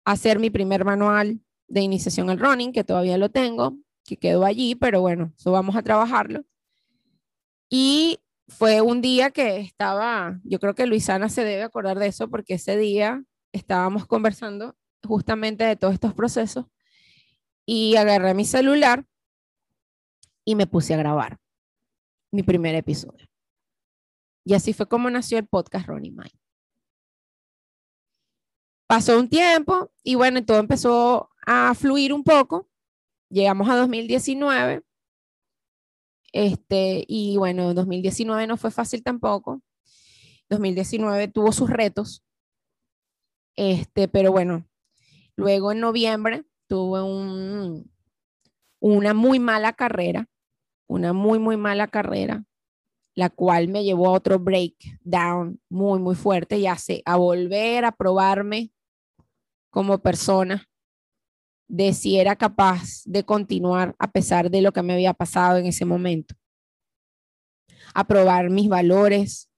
a hacer mi primer manual de iniciación al running, que todavía lo tengo, que quedó allí, pero bueno, eso vamos a trabajarlo. Y fue un día que estaba, yo creo que Luisana se debe acordar de eso, porque ese día estábamos conversando justamente de todos estos procesos y agarré mi celular y me puse a grabar mi primer episodio. Y así fue como nació el podcast Ronnie Mind. Pasó un tiempo y bueno, todo empezó a fluir un poco. Llegamos a 2019. Este, y bueno, 2019 no fue fácil tampoco. 2019 tuvo sus retos. Este, pero bueno, luego en noviembre tuve un, una muy mala carrera una muy, muy mala carrera, la cual me llevó a otro breakdown muy, muy fuerte y hace a volver a probarme como persona de si era capaz de continuar a pesar de lo que me había pasado en ese momento. A probar mis valores,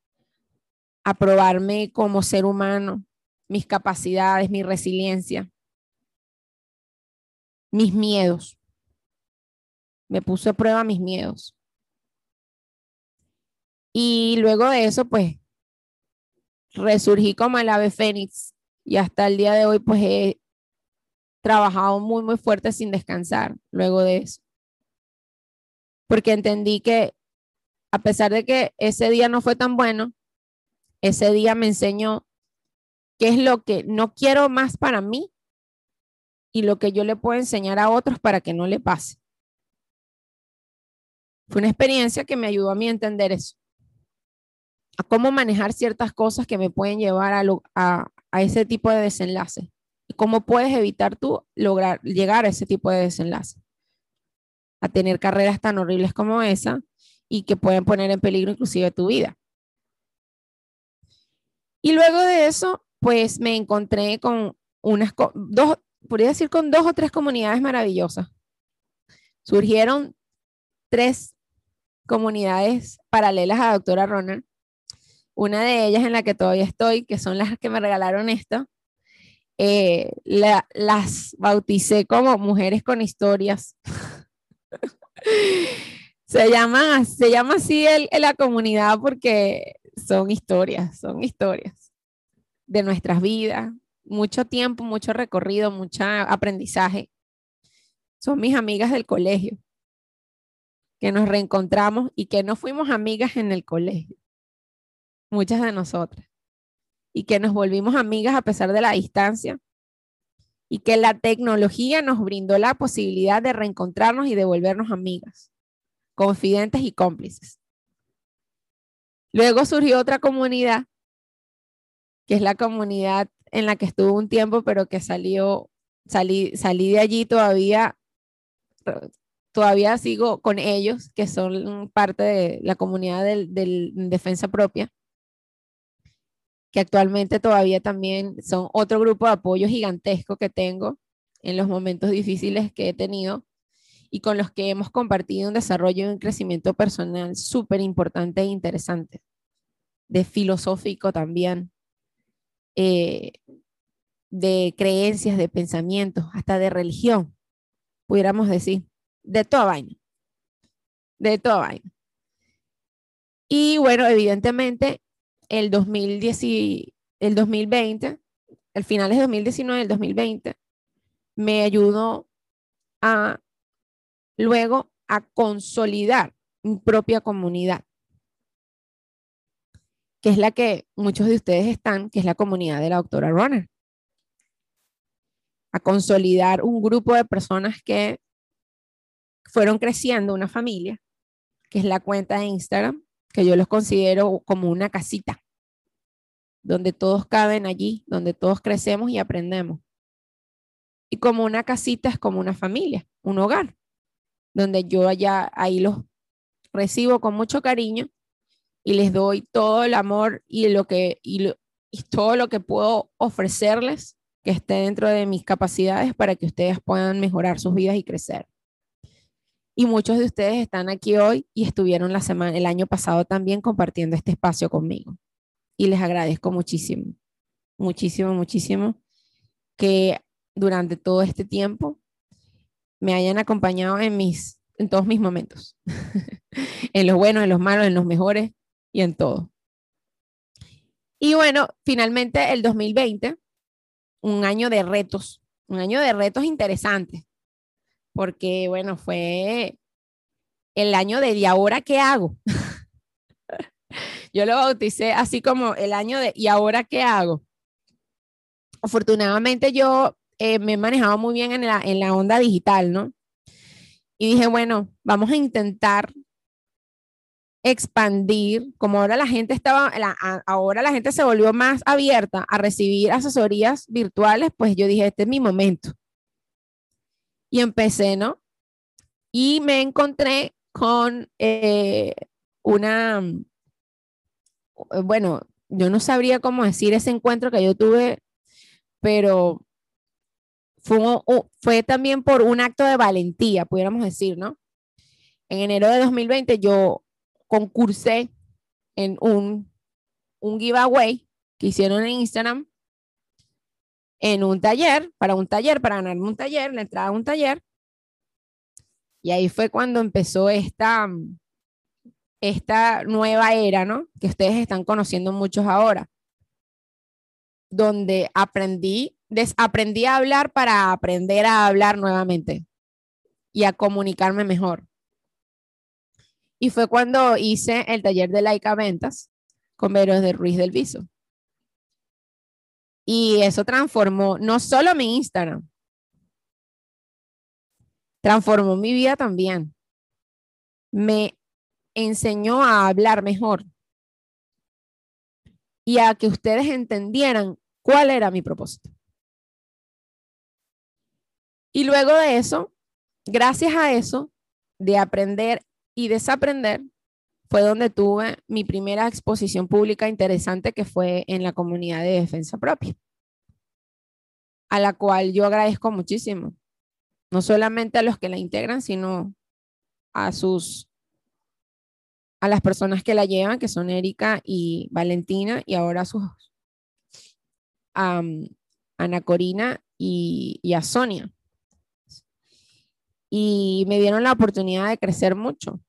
a probarme como ser humano, mis capacidades, mi resiliencia, mis miedos me puse a prueba mis miedos. Y luego de eso, pues, resurgí como el ave fénix y hasta el día de hoy, pues, he trabajado muy, muy fuerte sin descansar luego de eso. Porque entendí que a pesar de que ese día no fue tan bueno, ese día me enseñó qué es lo que no quiero más para mí y lo que yo le puedo enseñar a otros para que no le pase. Fue una experiencia que me ayudó a mí a entender eso, a cómo manejar ciertas cosas que me pueden llevar a, a, ese tipo de desenlace y cómo puedes evitar tú lograr llegar a ese tipo de desenlace, a tener carreras tan horribles como esa y que pueden poner en peligro inclusive tu vida. Y luego de eso, pues me encontré con unas dos, podría decir con dos o tres comunidades maravillosas. Surgieron tres comunidades paralelas a Doctora Ronald. Una de ellas en la que todavía estoy, que son las que me regalaron esto, eh, las bauticé como mujeres con historias. se, llama, se llama así el, la comunidad porque son historias, son historias de nuestras vidas, mucho tiempo, mucho recorrido, mucho aprendizaje. Son mis amigas del colegio que nos reencontramos y que no fuimos amigas en el colegio, muchas de nosotras, y que nos volvimos amigas a pesar de la distancia y que la tecnología nos brindó la posibilidad de reencontrarnos y de volvernos amigas, confidentes y cómplices. Luego surgió otra comunidad, que es la comunidad en la que estuve un tiempo, pero que salió, salí, salí de allí todavía, todavía sigo con ellos, que son parte de la comunidad de defensa propia que actualmente todavía también son otro grupo de apoyo gigantesco que tengo en los momentos difíciles que he tenido y con los que hemos compartido un desarrollo y un crecimiento personal súper importante e interesante, de filosófico también, eh, de creencias, de pensamientos, hasta de religión, pudiéramos decir, de toda vaina, de toda vaina. Y bueno, evidentemente el, 2010, el 2020, el final de 2019, el 2020, me ayudó a luego a consolidar mi propia comunidad, que es la que muchos de ustedes están, que es la comunidad de la doctora Runner. A consolidar un grupo de personas que fueron creciendo, una familia, que es la cuenta de Instagram, que yo los considero como una casita, donde todos caben allí, donde todos crecemos y aprendemos. Y como una casita es como una familia, un hogar, donde yo allá ahí los recibo con mucho cariño y les doy todo el amor y lo que y, y todo lo que puedo ofrecerles que esté dentro de mis capacidades para que ustedes puedan mejorar sus vidas y crecer. Y muchos de ustedes están aquí hoy y estuvieron la semana, el año pasado también compartiendo este espacio conmigo. Y les agradezco muchísimo, muchísimo, muchísimo que durante todo este tiempo me hayan acompañado en mis, en todos mis momentos, en los buenos, en los malos, en los mejores y en todo. Y bueno, finalmente el 2020, un año de retos, un año de retos interesantes, porque bueno, fue el año de ¿y ahora qué hago? Yo lo bauticé así como el año de ¿y ahora qué hago? Afortunadamente yo eh, me he manejado muy bien en la, en la onda digital, ¿no? Y dije, bueno, vamos a intentar expandir, como ahora la gente estaba, ahora la gente se volvió más abierta a recibir asesorías virtuales, pues yo dije, este es mi momento y empecé, ¿no? Y me encontré con eh, una, eh, bueno, yo no sabría cómo decir ese encuentro que yo tuve, pero fue, fue también por un acto de valentía, pudiéramos decir, ¿no? En enero de 2020 yo concursé en un, un giveaway que hicieron en Instagram en un taller, para un taller, para ganarme un taller, la entrada a un taller. Y ahí fue cuando empezó esta, esta nueva era, ¿no? Que ustedes están conociendo muchos ahora, donde aprendí, desaprendí a hablar para aprender a hablar nuevamente y a comunicarme mejor. Y fue cuando hice el taller de Laica Ventas con Veros de Ruiz del Viso. Y eso transformó no solo mi Instagram, transformó mi vida también. Me enseñó a hablar mejor y a que ustedes entendieran cuál era mi propósito. Y luego de eso, gracias a eso, de aprender y desaprender, fue donde tuve mi primera exposición pública interesante que fue en la comunidad de defensa propia, a la cual yo agradezco muchísimo, no solamente a los que la integran, sino a sus a las personas que la llevan, que son Erika y Valentina, y ahora a sus Ana Corina y, y a Sonia. Y me dieron la oportunidad de crecer mucho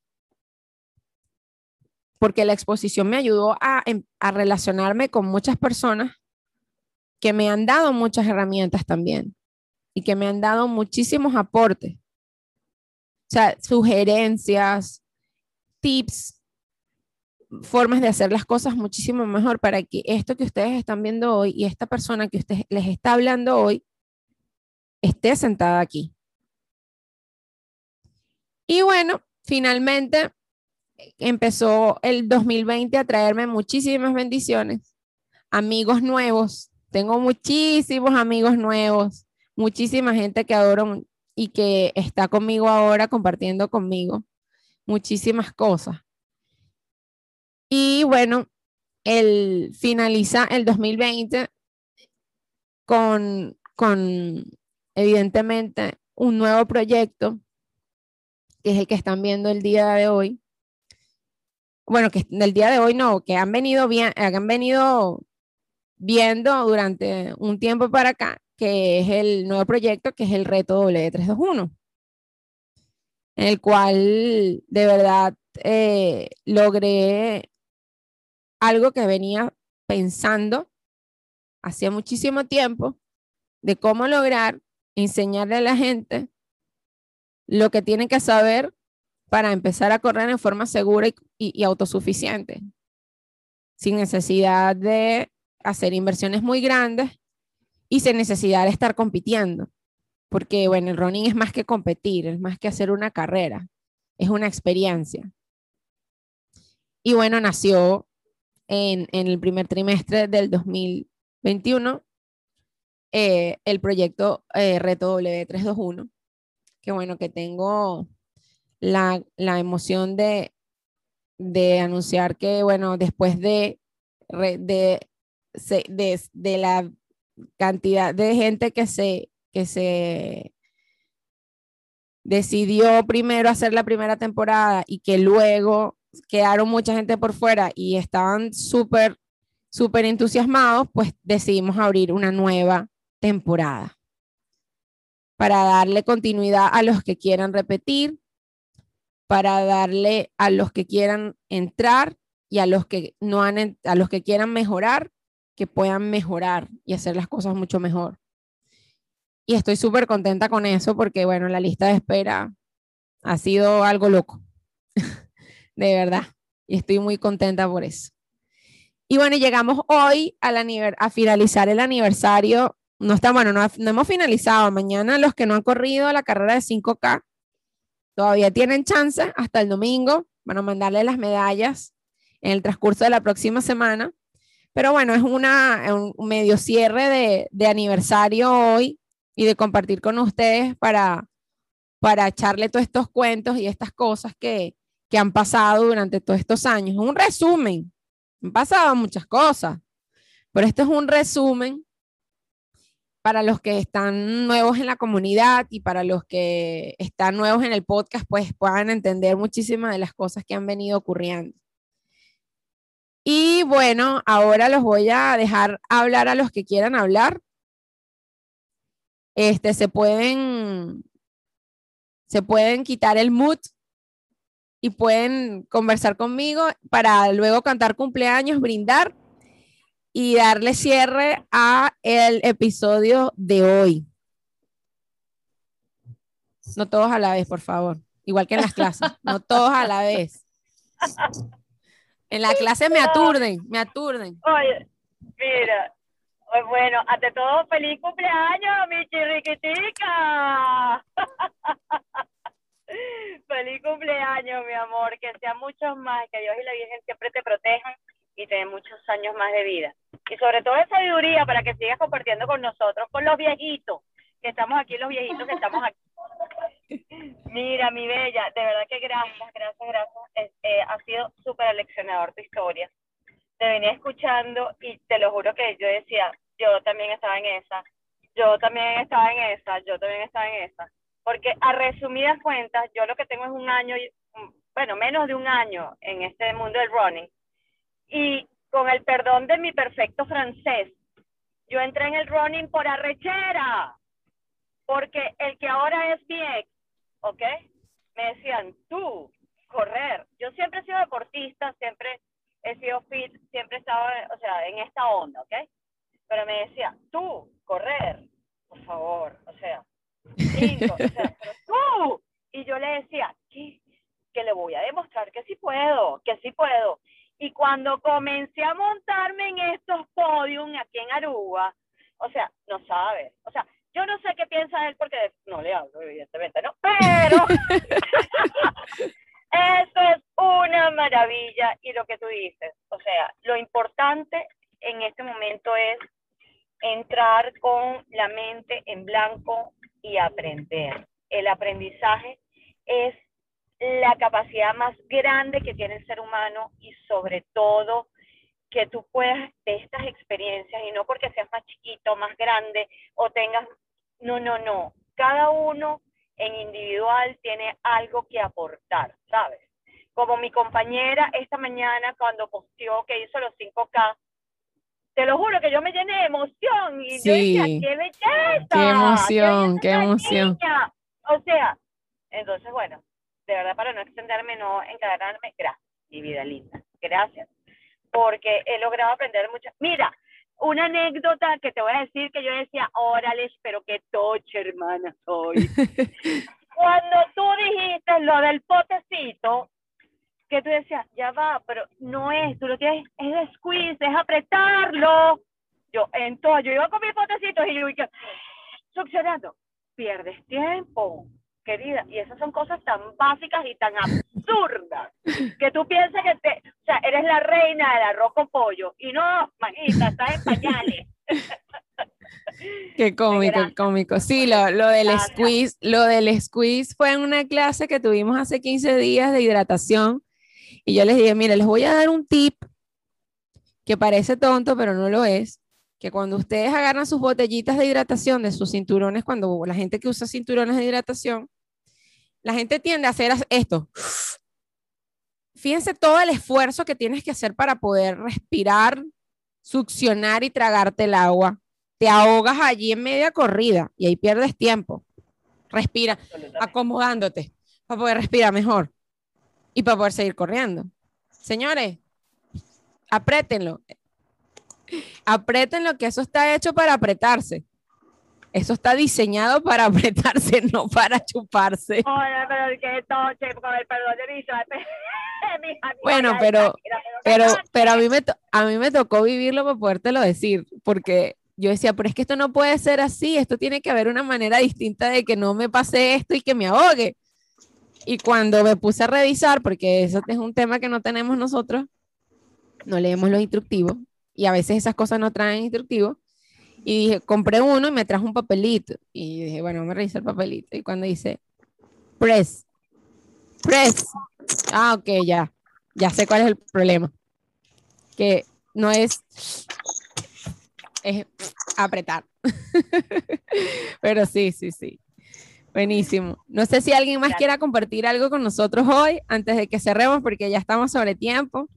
porque la exposición me ayudó em, a, relacionarme con muchas personas que me han dado muchas herramientas también y que me han dado muchísimos aportes. O sea, sugerencias, tips, formas de hacer las cosas muchísimo mejor para que esto que ustedes están viendo hoy y esta persona que usted les está hablando hoy esté sentada aquí. Y bueno, finalmente empezó el 2020 a traerme muchísimas bendiciones, amigos nuevos. Tengo muchísimos amigos nuevos, muchísima gente que adoro y que está conmigo ahora compartiendo conmigo muchísimas cosas. Y bueno, el finaliza el 2020 con, con evidentemente un nuevo proyecto, que es el que están viendo el día de hoy. Bueno, que el día de hoy no, que han venido, bien, han venido viendo durante un tiempo para acá, que es el nuevo proyecto, que es el reto W321, en el cual de verdad eh, logré algo que venía pensando hacía muchísimo tiempo de cómo lograr enseñarle a la gente lo que tienen que saber para empezar a correr en forma segura y, autosuficiente, sin necesidad de hacer inversiones muy grandes y sin necesidad de estar compitiendo. Porque, bueno, el running es más que competir, es más que hacer una carrera, es una experiencia. Y bueno, nació en, el primer trimestre del 2021 eh, el proyecto eh, Reto W321, que bueno, que tengo la, emoción de, de, anunciar que, bueno, después de, de, de, la cantidad de gente que se, que se decidió primero hacer la primera temporada y que luego quedaron mucha gente por fuera y estaban súper, súper entusiasmados, pues decidimos abrir una nueva temporada para darle continuidad a los que quieran repetir, para darle a los que quieran entrar y a los que no han, a los que quieran mejorar, que puedan mejorar y hacer las cosas mucho mejor. Y estoy súper contenta con eso porque, bueno, la lista de espera ha sido algo loco de verdad. Y estoy muy contenta por eso. Y bueno, llegamos hoy al a finalizar el aniversario. No está bueno, no, hemos finalizado. Mañana los que no han corrido la carrera de 5K todavía tienen chance hasta el domingo. Van a mandarle las medallas en el transcurso de la próxima semana. Pero bueno, es una, un medio cierre de, de aniversario hoy y de compartir con ustedes para, para echarle todos estos cuentos y estas cosas que, que han pasado durante todos estos años. Un resumen. Han pasado muchas cosas, pero esto es un resumen para los que están nuevos en la comunidad y para los que están nuevos en el podcast, pues puedan entender muchísimas de las cosas que han venido ocurriendo. Y bueno, ahora los voy a dejar hablar a los que quieran hablar. Este, se pueden, se pueden quitar el mood y pueden conversar conmigo para luego cantar cumpleaños, brindar y darle cierre a el episodio de hoy. No todos a la vez, por favor. Igual que en las clases, no todos a la vez. En la clase me aturden, me aturden. Oye, mira, bueno, ante todo, feliz cumpleaños, mi chirriquitica. Feliz cumpleaños, mi amor. Que sean muchos más, que Dios y la Virgen siempre te protejan y te den muchos años más de vida. Y sobre todo de sabiduría para que sigas compartiendo con nosotros, con los viejitos, que estamos aquí, los viejitos que estamos aquí. Mira, mi bella, de verdad que gracias, gracias, gracias. Eh, ha sido súper aleccionador tu historia. Te venía escuchando y te lo juro que yo decía, yo también estaba en esa, yo también estaba en esa, yo también estaba en esa porque a resumidas cuentas, yo lo que tengo es un año, bueno, menos de un año en este mundo del running. Y con el perdón de mi perfecto francés, yo entré en el running por arrechera, porque el que ahora es mi ex, ¿ok? Me decían, tú, correr. Yo siempre he sido deportista, siempre he sido fit, siempre he estado, o sea, en esta onda, ¿ok? Pero me decía, tú, correr, por favor, o sea, y yo le decía, ¿qué? Que le voy a demostrar que sí puedo, que sí puedo. Y cuando comencé a montarme en estos podiums aquí en Aruba, o sea, no sabes, o sea, yo no sé qué piensa él porque no le hablo, evidentemente, ¿no? Pero eso es una maravilla y lo que tú dices, o sea, lo importante en este momento es entrar con la mente en blanco y aprender. El aprendizaje es la capacidad más grande que tiene el ser humano y sobre todo que tú puedas de estas experiencias y no porque seas más chiquito, más grande o tengas, no, no, no, cada uno en individual tiene algo que aportar, ¿sabes? Como mi compañera esta mañana cuando posteó que hizo los 5K, te lo juro que yo me llené de emoción y Sí. yo decía, qué belleza. Qué emoción, qué emoción. niña". O sea, entonces bueno, de verdad para no extenderme, no encadenarme, gracias, mi vida linda, gracias, porque he logrado aprender mucho. Mira, una anécdota que te voy a decir que yo decía, órale, pero qué toche, hermana, soy. Cuando tú dijiste lo del potecito, que tú decías, ya va, pero no es, tú lo tienes, es de squeeze, es apretarlo. Yo, entonces, yo iba con mis potecitos y yo, y que, succionando, pierdes tiempo, querida, y esas son cosas tan básicas y tan absurdas, que tú piensas que te, o sea, eres la reina del arroz con pollo, y no, manita, estás en pañales. Qué cómico, qué cómico. Sí, lo, lo del squeeze, lo del squeeze fue en una clase que tuvimos hace 15 días de hidratación y yo les dije, mire, les voy a dar un tip que parece tonto, pero no lo es, que cuando ustedes agarran sus botellitas de hidratación de sus cinturones, cuando la gente que usa cinturones de hidratación, la gente tiende a hacer esto. Fíjense todo el esfuerzo que tienes que hacer para poder respirar, succionar y tragarte el agua te ahogas allí en media corrida y ahí pierdes tiempo. Respira, acomodándote para poder respirar mejor y para poder seguir corriendo. Señores, apriétenlo. Apriétenlo que eso está hecho para apretarse. Eso está diseñado para apretarse, no para chuparse. Oye, pero toche, con el perdón de mi Bueno, pero- Pero, pero a, mí me a mí me tocó vivirlo para podértelo decir, porque yo decía, pero es que esto no puede ser así, esto tiene que haber una manera distinta de que no me pase esto y que me ahogue. Y cuando me puse a revisar, porque eso es un tema que no tenemos nosotros, no leemos los instructivos y a veces esas cosas no traen instructivos. Y dije, compré uno y me trajo un papelito. Y dije, bueno, me revisé el papelito. Y cuando dice, press, press. Ah, ok, ya. Ya sé cuál es el problema. Que no es, es apretar. Pero sí, sí, sí. Buenísimo. No sé si alguien más Gracias. quiera compartir algo con nosotros hoy antes de que cerremos porque ya estamos sobre tiempo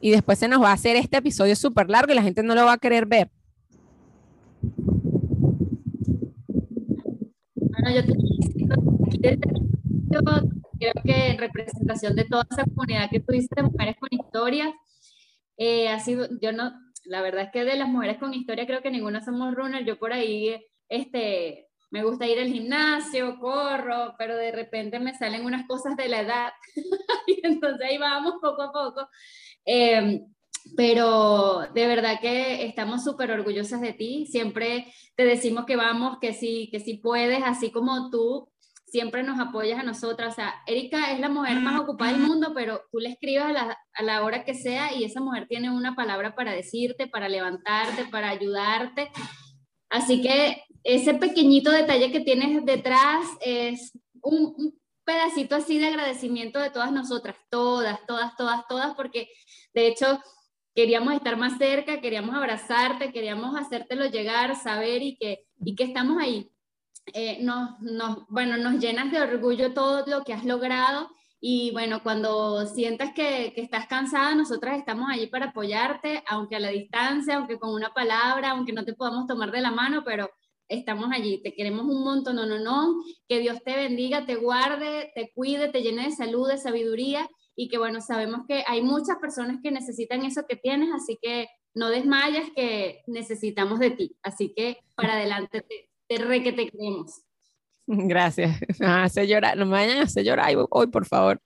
y después se nos va a hacer este episodio súper largo y la gente no lo va a querer ver. Bueno, yo te creo que en representación de toda esa comunidad que tuviste de mujeres con historias, eh, ha sido, yo no, la verdad es que de las mujeres con historia creo que ninguna somos runner, yo por ahí, este, me gusta ir al gimnasio, corro, pero de repente me salen unas cosas de la edad. Y entonces ahí vamos poco a poco. Eh, pero de verdad que estamos súper orgullosas de ti, siempre te decimos que vamos, que sí, que sí puedes, así como tú siempre nos apoyas a nosotras. O sea, Erika es la mujer más ocupada del mundo, pero tú le escribes a la, a la hora que sea y esa mujer tiene una palabra para decirte, para levantarte, para ayudarte. Así que ese pequeñito detalle que tienes detrás es un, un pedacito así de agradecimiento de todas nosotras, todas, todas, todas, todas, porque de hecho queríamos estar más cerca, queríamos abrazarte, queríamos hacértelo llegar, saber y que, y que estamos ahí. Eh, nos, nos, bueno, nos llenas de orgullo todo lo que has logrado y bueno, cuando sientas que, que, estás cansada, nosotras estamos allí para apoyarte, aunque a la distancia, aunque con una palabra, aunque no te podamos tomar de la mano, pero estamos allí, te queremos un montón, no, no, no, que Dios te bendiga, te guarde, te cuide, te llene de salud, de sabiduría y que bueno, sabemos que hay muchas personas que necesitan eso que tienes, así que no desmayas que necesitamos de ti, así que para adelante, te, te re que te queremos. Gracias. Me hace llorar, no me vayan a hacer llorar hoy, por favor.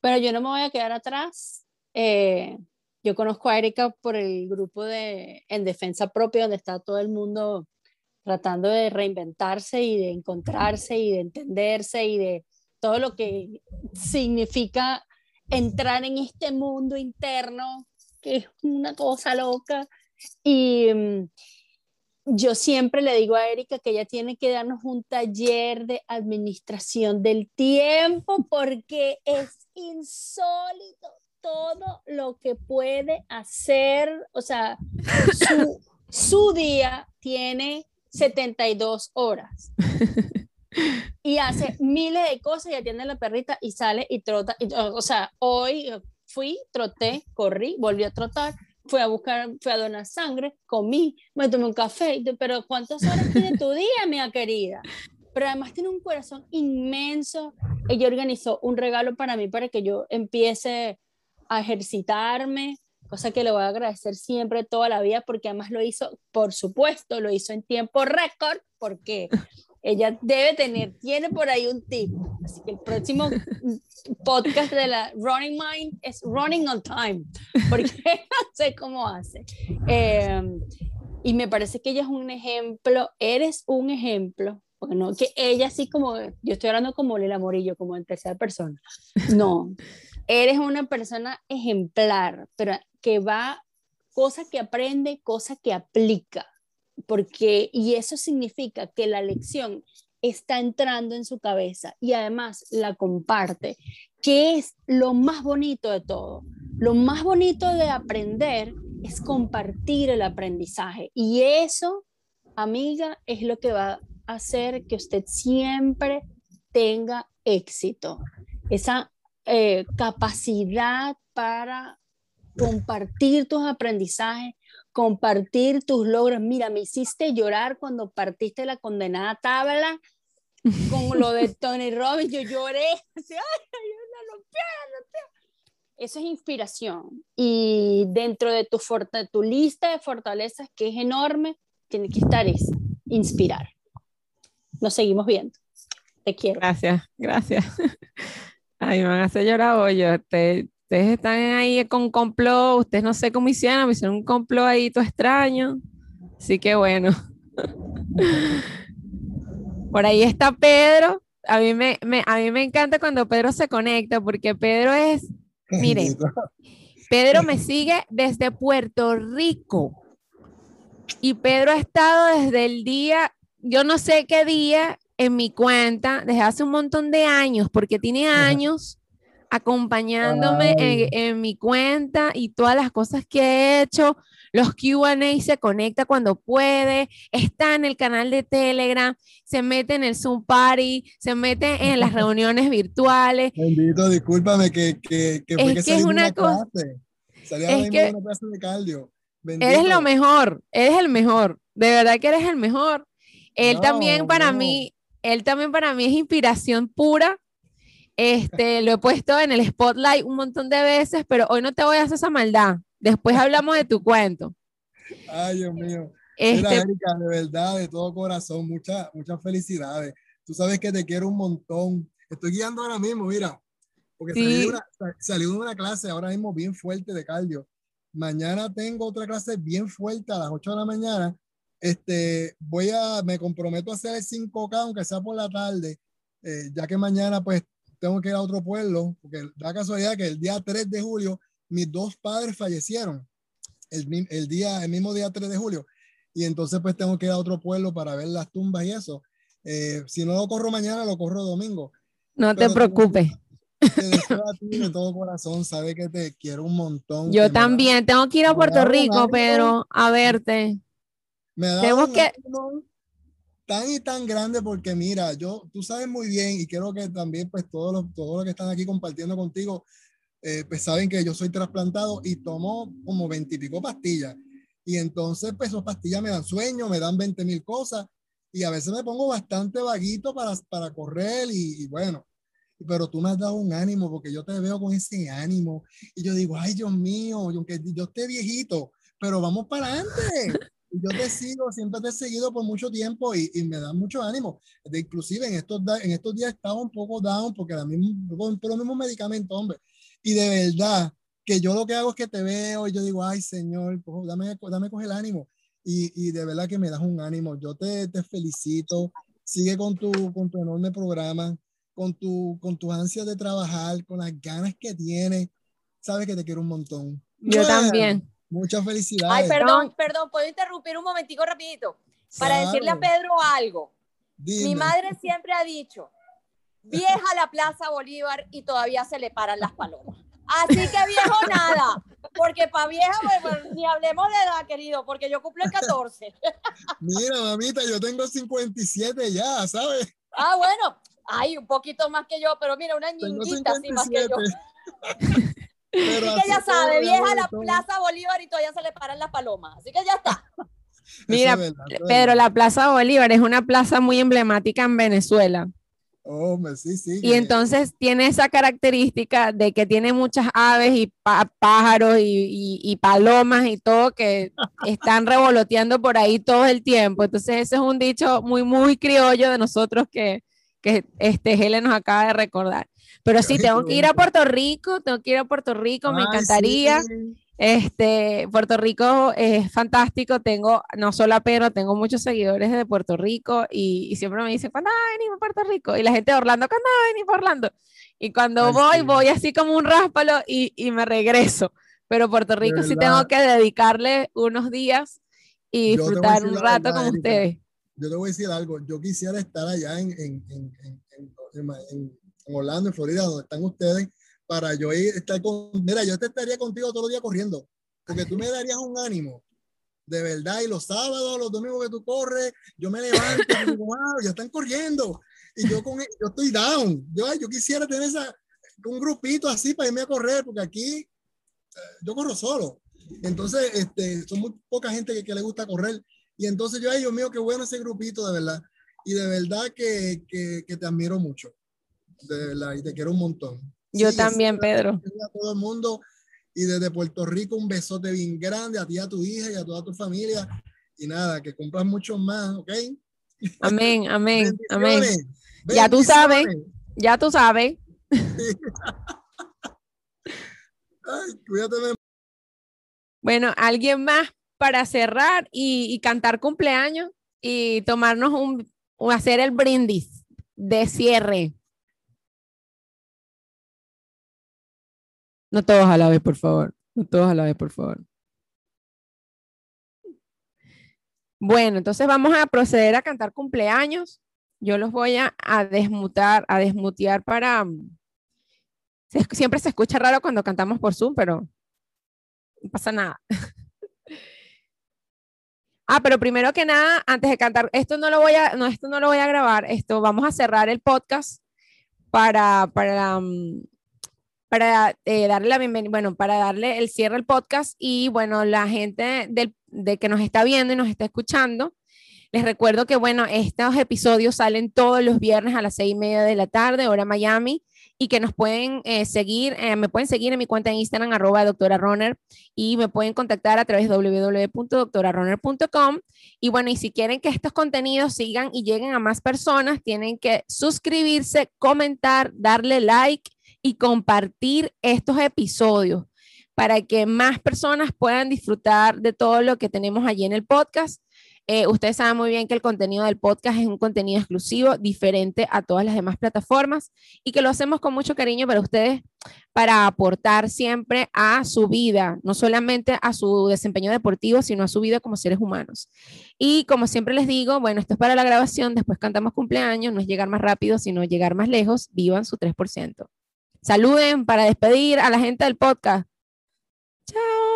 Pero yo no me voy a quedar atrás. Eh, yo conozco a Erika por el grupo de En Defensa Propia, donde está todo el mundo tratando de reinventarse y de encontrarse y de entenderse y de todo lo que significa entrar en este mundo interno, que es una cosa loca. Y mm, yo siempre le digo a Erika que ella tiene que darnos un taller de administración del tiempo porque es insólito todo lo que puede hacer, o sea, su, su día tiene 72 horas. y hace miles de cosas y atiende a la perrita y sale y trota. o sea, hoy fui, troté, corrí, volví a trotar, fui a buscar, fui a donar sangre, comí, me tomé un café, pero ¿cuántas horas tiene tu día, mi querida? Pero además tiene un corazón inmenso. Ella organizó un regalo para mí para que yo empiece a ejercitarme, cosa que le voy a agradecer siempre toda la vida porque además lo hizo, por supuesto, lo hizo en tiempo récord porque ella debe tener, tiene por ahí un tip. Así que el próximo podcast de la Running Mind es Running on Time, porque no sé cómo hace. Em, y me parece que ella es un ejemplo, eres un ejemplo, bueno, que ella así como, yo estoy hablando como el Morillo, como en tercera persona. No, eres una persona ejemplar, pero que va, cosa que aprende, cosa que aplica porque, y eso significa que la lección está entrando en su cabeza y además la comparte, que es lo más bonito de todo. Lo más bonito de aprender es compartir el aprendizaje y eso, amiga, es lo que va a hacer que usted siempre tenga éxito. Esa eh, capacidad para compartir tus aprendizajes, compartir tus logros. Mira, me hiciste llorar cuando partiste la condenada tabla con lo de Tony Robbins. Yo lloré. Eso es inspiración. Y dentro de tu, tu lista de fortalezas, que es enorme, tiene que estar esa, inspirar. Nos seguimos viendo. Te quiero. Gracias, gracias. Ay, me van a hacer llorar hoy. Te, Ustedes están ahí con complot, ustedes no sé cómo hicieron, me hicieron un complot ahí todo extraño. Así que bueno. Por ahí está Pedro. A mí me, a mí me encanta cuando Pedro se conecta, porque Pedro es, miren, Pedro me sigue desde Puerto Rico. Y Pedro ha estado desde el día, yo no sé qué día, en mi cuenta, desde hace un montón de años, porque tiene años acompañándome en, mi cuenta y todas las cosas que he hecho. Los QA se conecta cuando puede, está en el canal de Telegram, se mete en el Zoom Party, se mete en las reuniones virtuales. Bendito, discúlpame que, que, que es que, es una, cosa. es que una clase de cardio. Eres lo mejor, eres el mejor, de verdad que eres el mejor. Él también para mí, él también para mí es inspiración pura este, lo he puesto en el spotlight un montón de veces, pero hoy no te voy a hacer esa maldad. Después hablamos de tu cuento. Ay, Dios mío. Este... Erika, de verdad, de todo corazón, muchas muchas felicidades. Tú sabes que te quiero un montón. Estoy guiando ahora mismo, mira, porque salí, de una, clase ahora mismo bien fuerte de cardio. Mañana tengo otra clase bien fuerte a las 8 de la mañana. Este, voy a, me comprometo a hacer el 5K, aunque sea por la tarde, eh, ya que mañana pues tengo que ir a otro pueblo, porque da casualidad que el día 3 de julio mis dos padres fallecieron, el, el, día, el mismo día 3 de julio, y entonces pues tengo que ir a otro pueblo para ver las tumbas y eso. Eh, si no lo corro mañana, lo corro domingo. No te preocupes. Te deseo a ti de todo corazón, sabe que te quiero un montón. Yo también, tengo que ir a Puerto Rico, Pedro, a verte. Me da Tenemos que tan y tan grande porque mira, yo, tú sabes muy bien y quiero que también pues todos los, todos los que están aquí compartiendo contigo, eh, pues saben que yo soy trasplantado y tomo como veintipico pastillas. Y entonces pues esas pastillas me dan sueño, me dan 20 mil cosas y a veces me pongo bastante vaguito para, para correr y, bueno, pero tú me has dado un ánimo porque yo te veo con ese ánimo y yo digo, ay Dios mío, aunque yo esté viejito, pero vamos para adelante yo te sigo, siempre te he seguido por mucho tiempo y, y me da mucho ánimo. De, inclusive en estos, en estos días estaba un poco down porque la mismo, por, los mismos medicamentos, hombre. Y de verdad que yo lo que hago es que te veo y yo digo, ay Señor, dame, dame coge el ánimo. Y, y, de verdad que me das un ánimo. Yo te, te felicito. Sigue con tu, con tu enorme programa, con, tu, con tus ansias de trabajar, con las ganas que tienes. Sabes que te quiero un montón. Yo también. Muchas felicidades. Ay, perdón, perdón, ¿puedo interrumpir un momentico rapidito? Para decirle a Pedro algo. Mi madre siempre ha dicho, vieja la Plaza Bolívar y todavía se le paran las palomas. Así que viejo nada, porque para vieja pues, ni hablemos de edad, querido, porque yo cumplo el 14. Mira, mamita, yo tengo 57 ya, ¿sabes? Ah, bueno, hay un poquito más que yo, pero mira, una niñita así más que yo. Pero Así que ya sabe, vieja la Plaza Bolívar y todavía se le paran las palomas. Así que ya está. Mira, Pedro, la Plaza Bolívar es una plaza muy emblemática en Venezuela. Oh, sí, sí. Y entonces tiene esa característica de que tiene muchas aves y pájaros y, y, palomas y todo que están revoloteando por ahí todo el tiempo. Entonces ese es un dicho muy, muy criollo de nosotros que, que este Helen nos acaba de recordar. Pero sí, tengo que ir a Puerto Rico, tengo que ir a Puerto Rico, me encantaría. Este, Puerto Rico es fantástico, tengo no solo a Pedro, tengo muchos seguidores de Puerto Rico y, siempre me dicen, ¿cuándo va a Puerto Rico? Y la gente de Orlando, ¿cuándo va a Orlando? Y cuando voy, voy así como un ráspalo y, y me regreso. Pero Puerto Rico sí tengo que dedicarle unos días y disfrutar un rato con ustedes. Yo te voy a decir algo, yo quisiera estar allá en, en, en, en Orlando, en Florida, donde están ustedes, para yo ir, estar con, mira, yo te estaría contigo todos los días corriendo, porque tú me darías un ánimo, de verdad, y los sábados, los domingos que tú corres, yo me levanto y digo, wow, ya están corriendo, y yo, con, yo estoy down, yo, yo quisiera tener esa, un grupito así para irme a correr, porque aquí eh, yo corro solo, entonces, este, son muy poca gente que, le gusta correr, y entonces yo, ay Dios mío, qué bueno ese grupito, de verdad, y de verdad que, que te admiro mucho de verdad, y te quiero un montón. Yo también, Pedro. A todo el mundo y desde Puerto Rico un besote bien grande a ti, a tu hija y a toda tu familia. Y nada, que cumplas mucho más, ¿ok? Amén, amén, amén. Ya tú sabes, ya tú sabes. Ay, cuídate. Bueno, alguien más para cerrar y, cantar cumpleaños y tomarnos un, hacer el brindis de cierre. No todos a la vez, por favor. No todos a la vez, por favor. Bueno, entonces vamos a proceder a cantar cumpleaños. Yo los voy a, desmutar, a desmutear para... siempre se escucha raro cuando cantamos por Zoom, pero no pasa nada. ah, pero primero que nada, antes de cantar, esto no lo voy a, no, esto no lo voy a grabar, esto vamos a cerrar el podcast para, para, mm, para eh, darle la bienvenida, bueno, para darle el cierre al podcast y bueno, la gente del, de que nos está viendo y nos está escuchando, les recuerdo que bueno, estos episodios salen todos los viernes a las seis y media de la tarde, hora Miami, y que nos pueden eh, seguir, eh, me pueden seguir en mi cuenta de Instagram, arroba doctora y me pueden contactar a través de www.doctorarunner.com. Y bueno, y si quieren que estos contenidos sigan y lleguen a más personas, tienen que suscribirse, comentar, darle like y compartir estos episodios para que más personas puedan disfrutar de todo lo que tenemos allí en el podcast. Eh, ustedes saben muy bien que el contenido del podcast es un contenido exclusivo, diferente a todas las demás plataformas y que lo hacemos con mucho cariño para ustedes, para aportar siempre a su vida, no solamente a su desempeño deportivo, sino a su vida como seres humanos. Y como siempre les digo, bueno, esto es para la grabación, después cantamos cumpleaños, no es llegar más rápido, sino llegar más lejos, vivan su 3%. Saluden para despedir a la gente del podcast. Chao.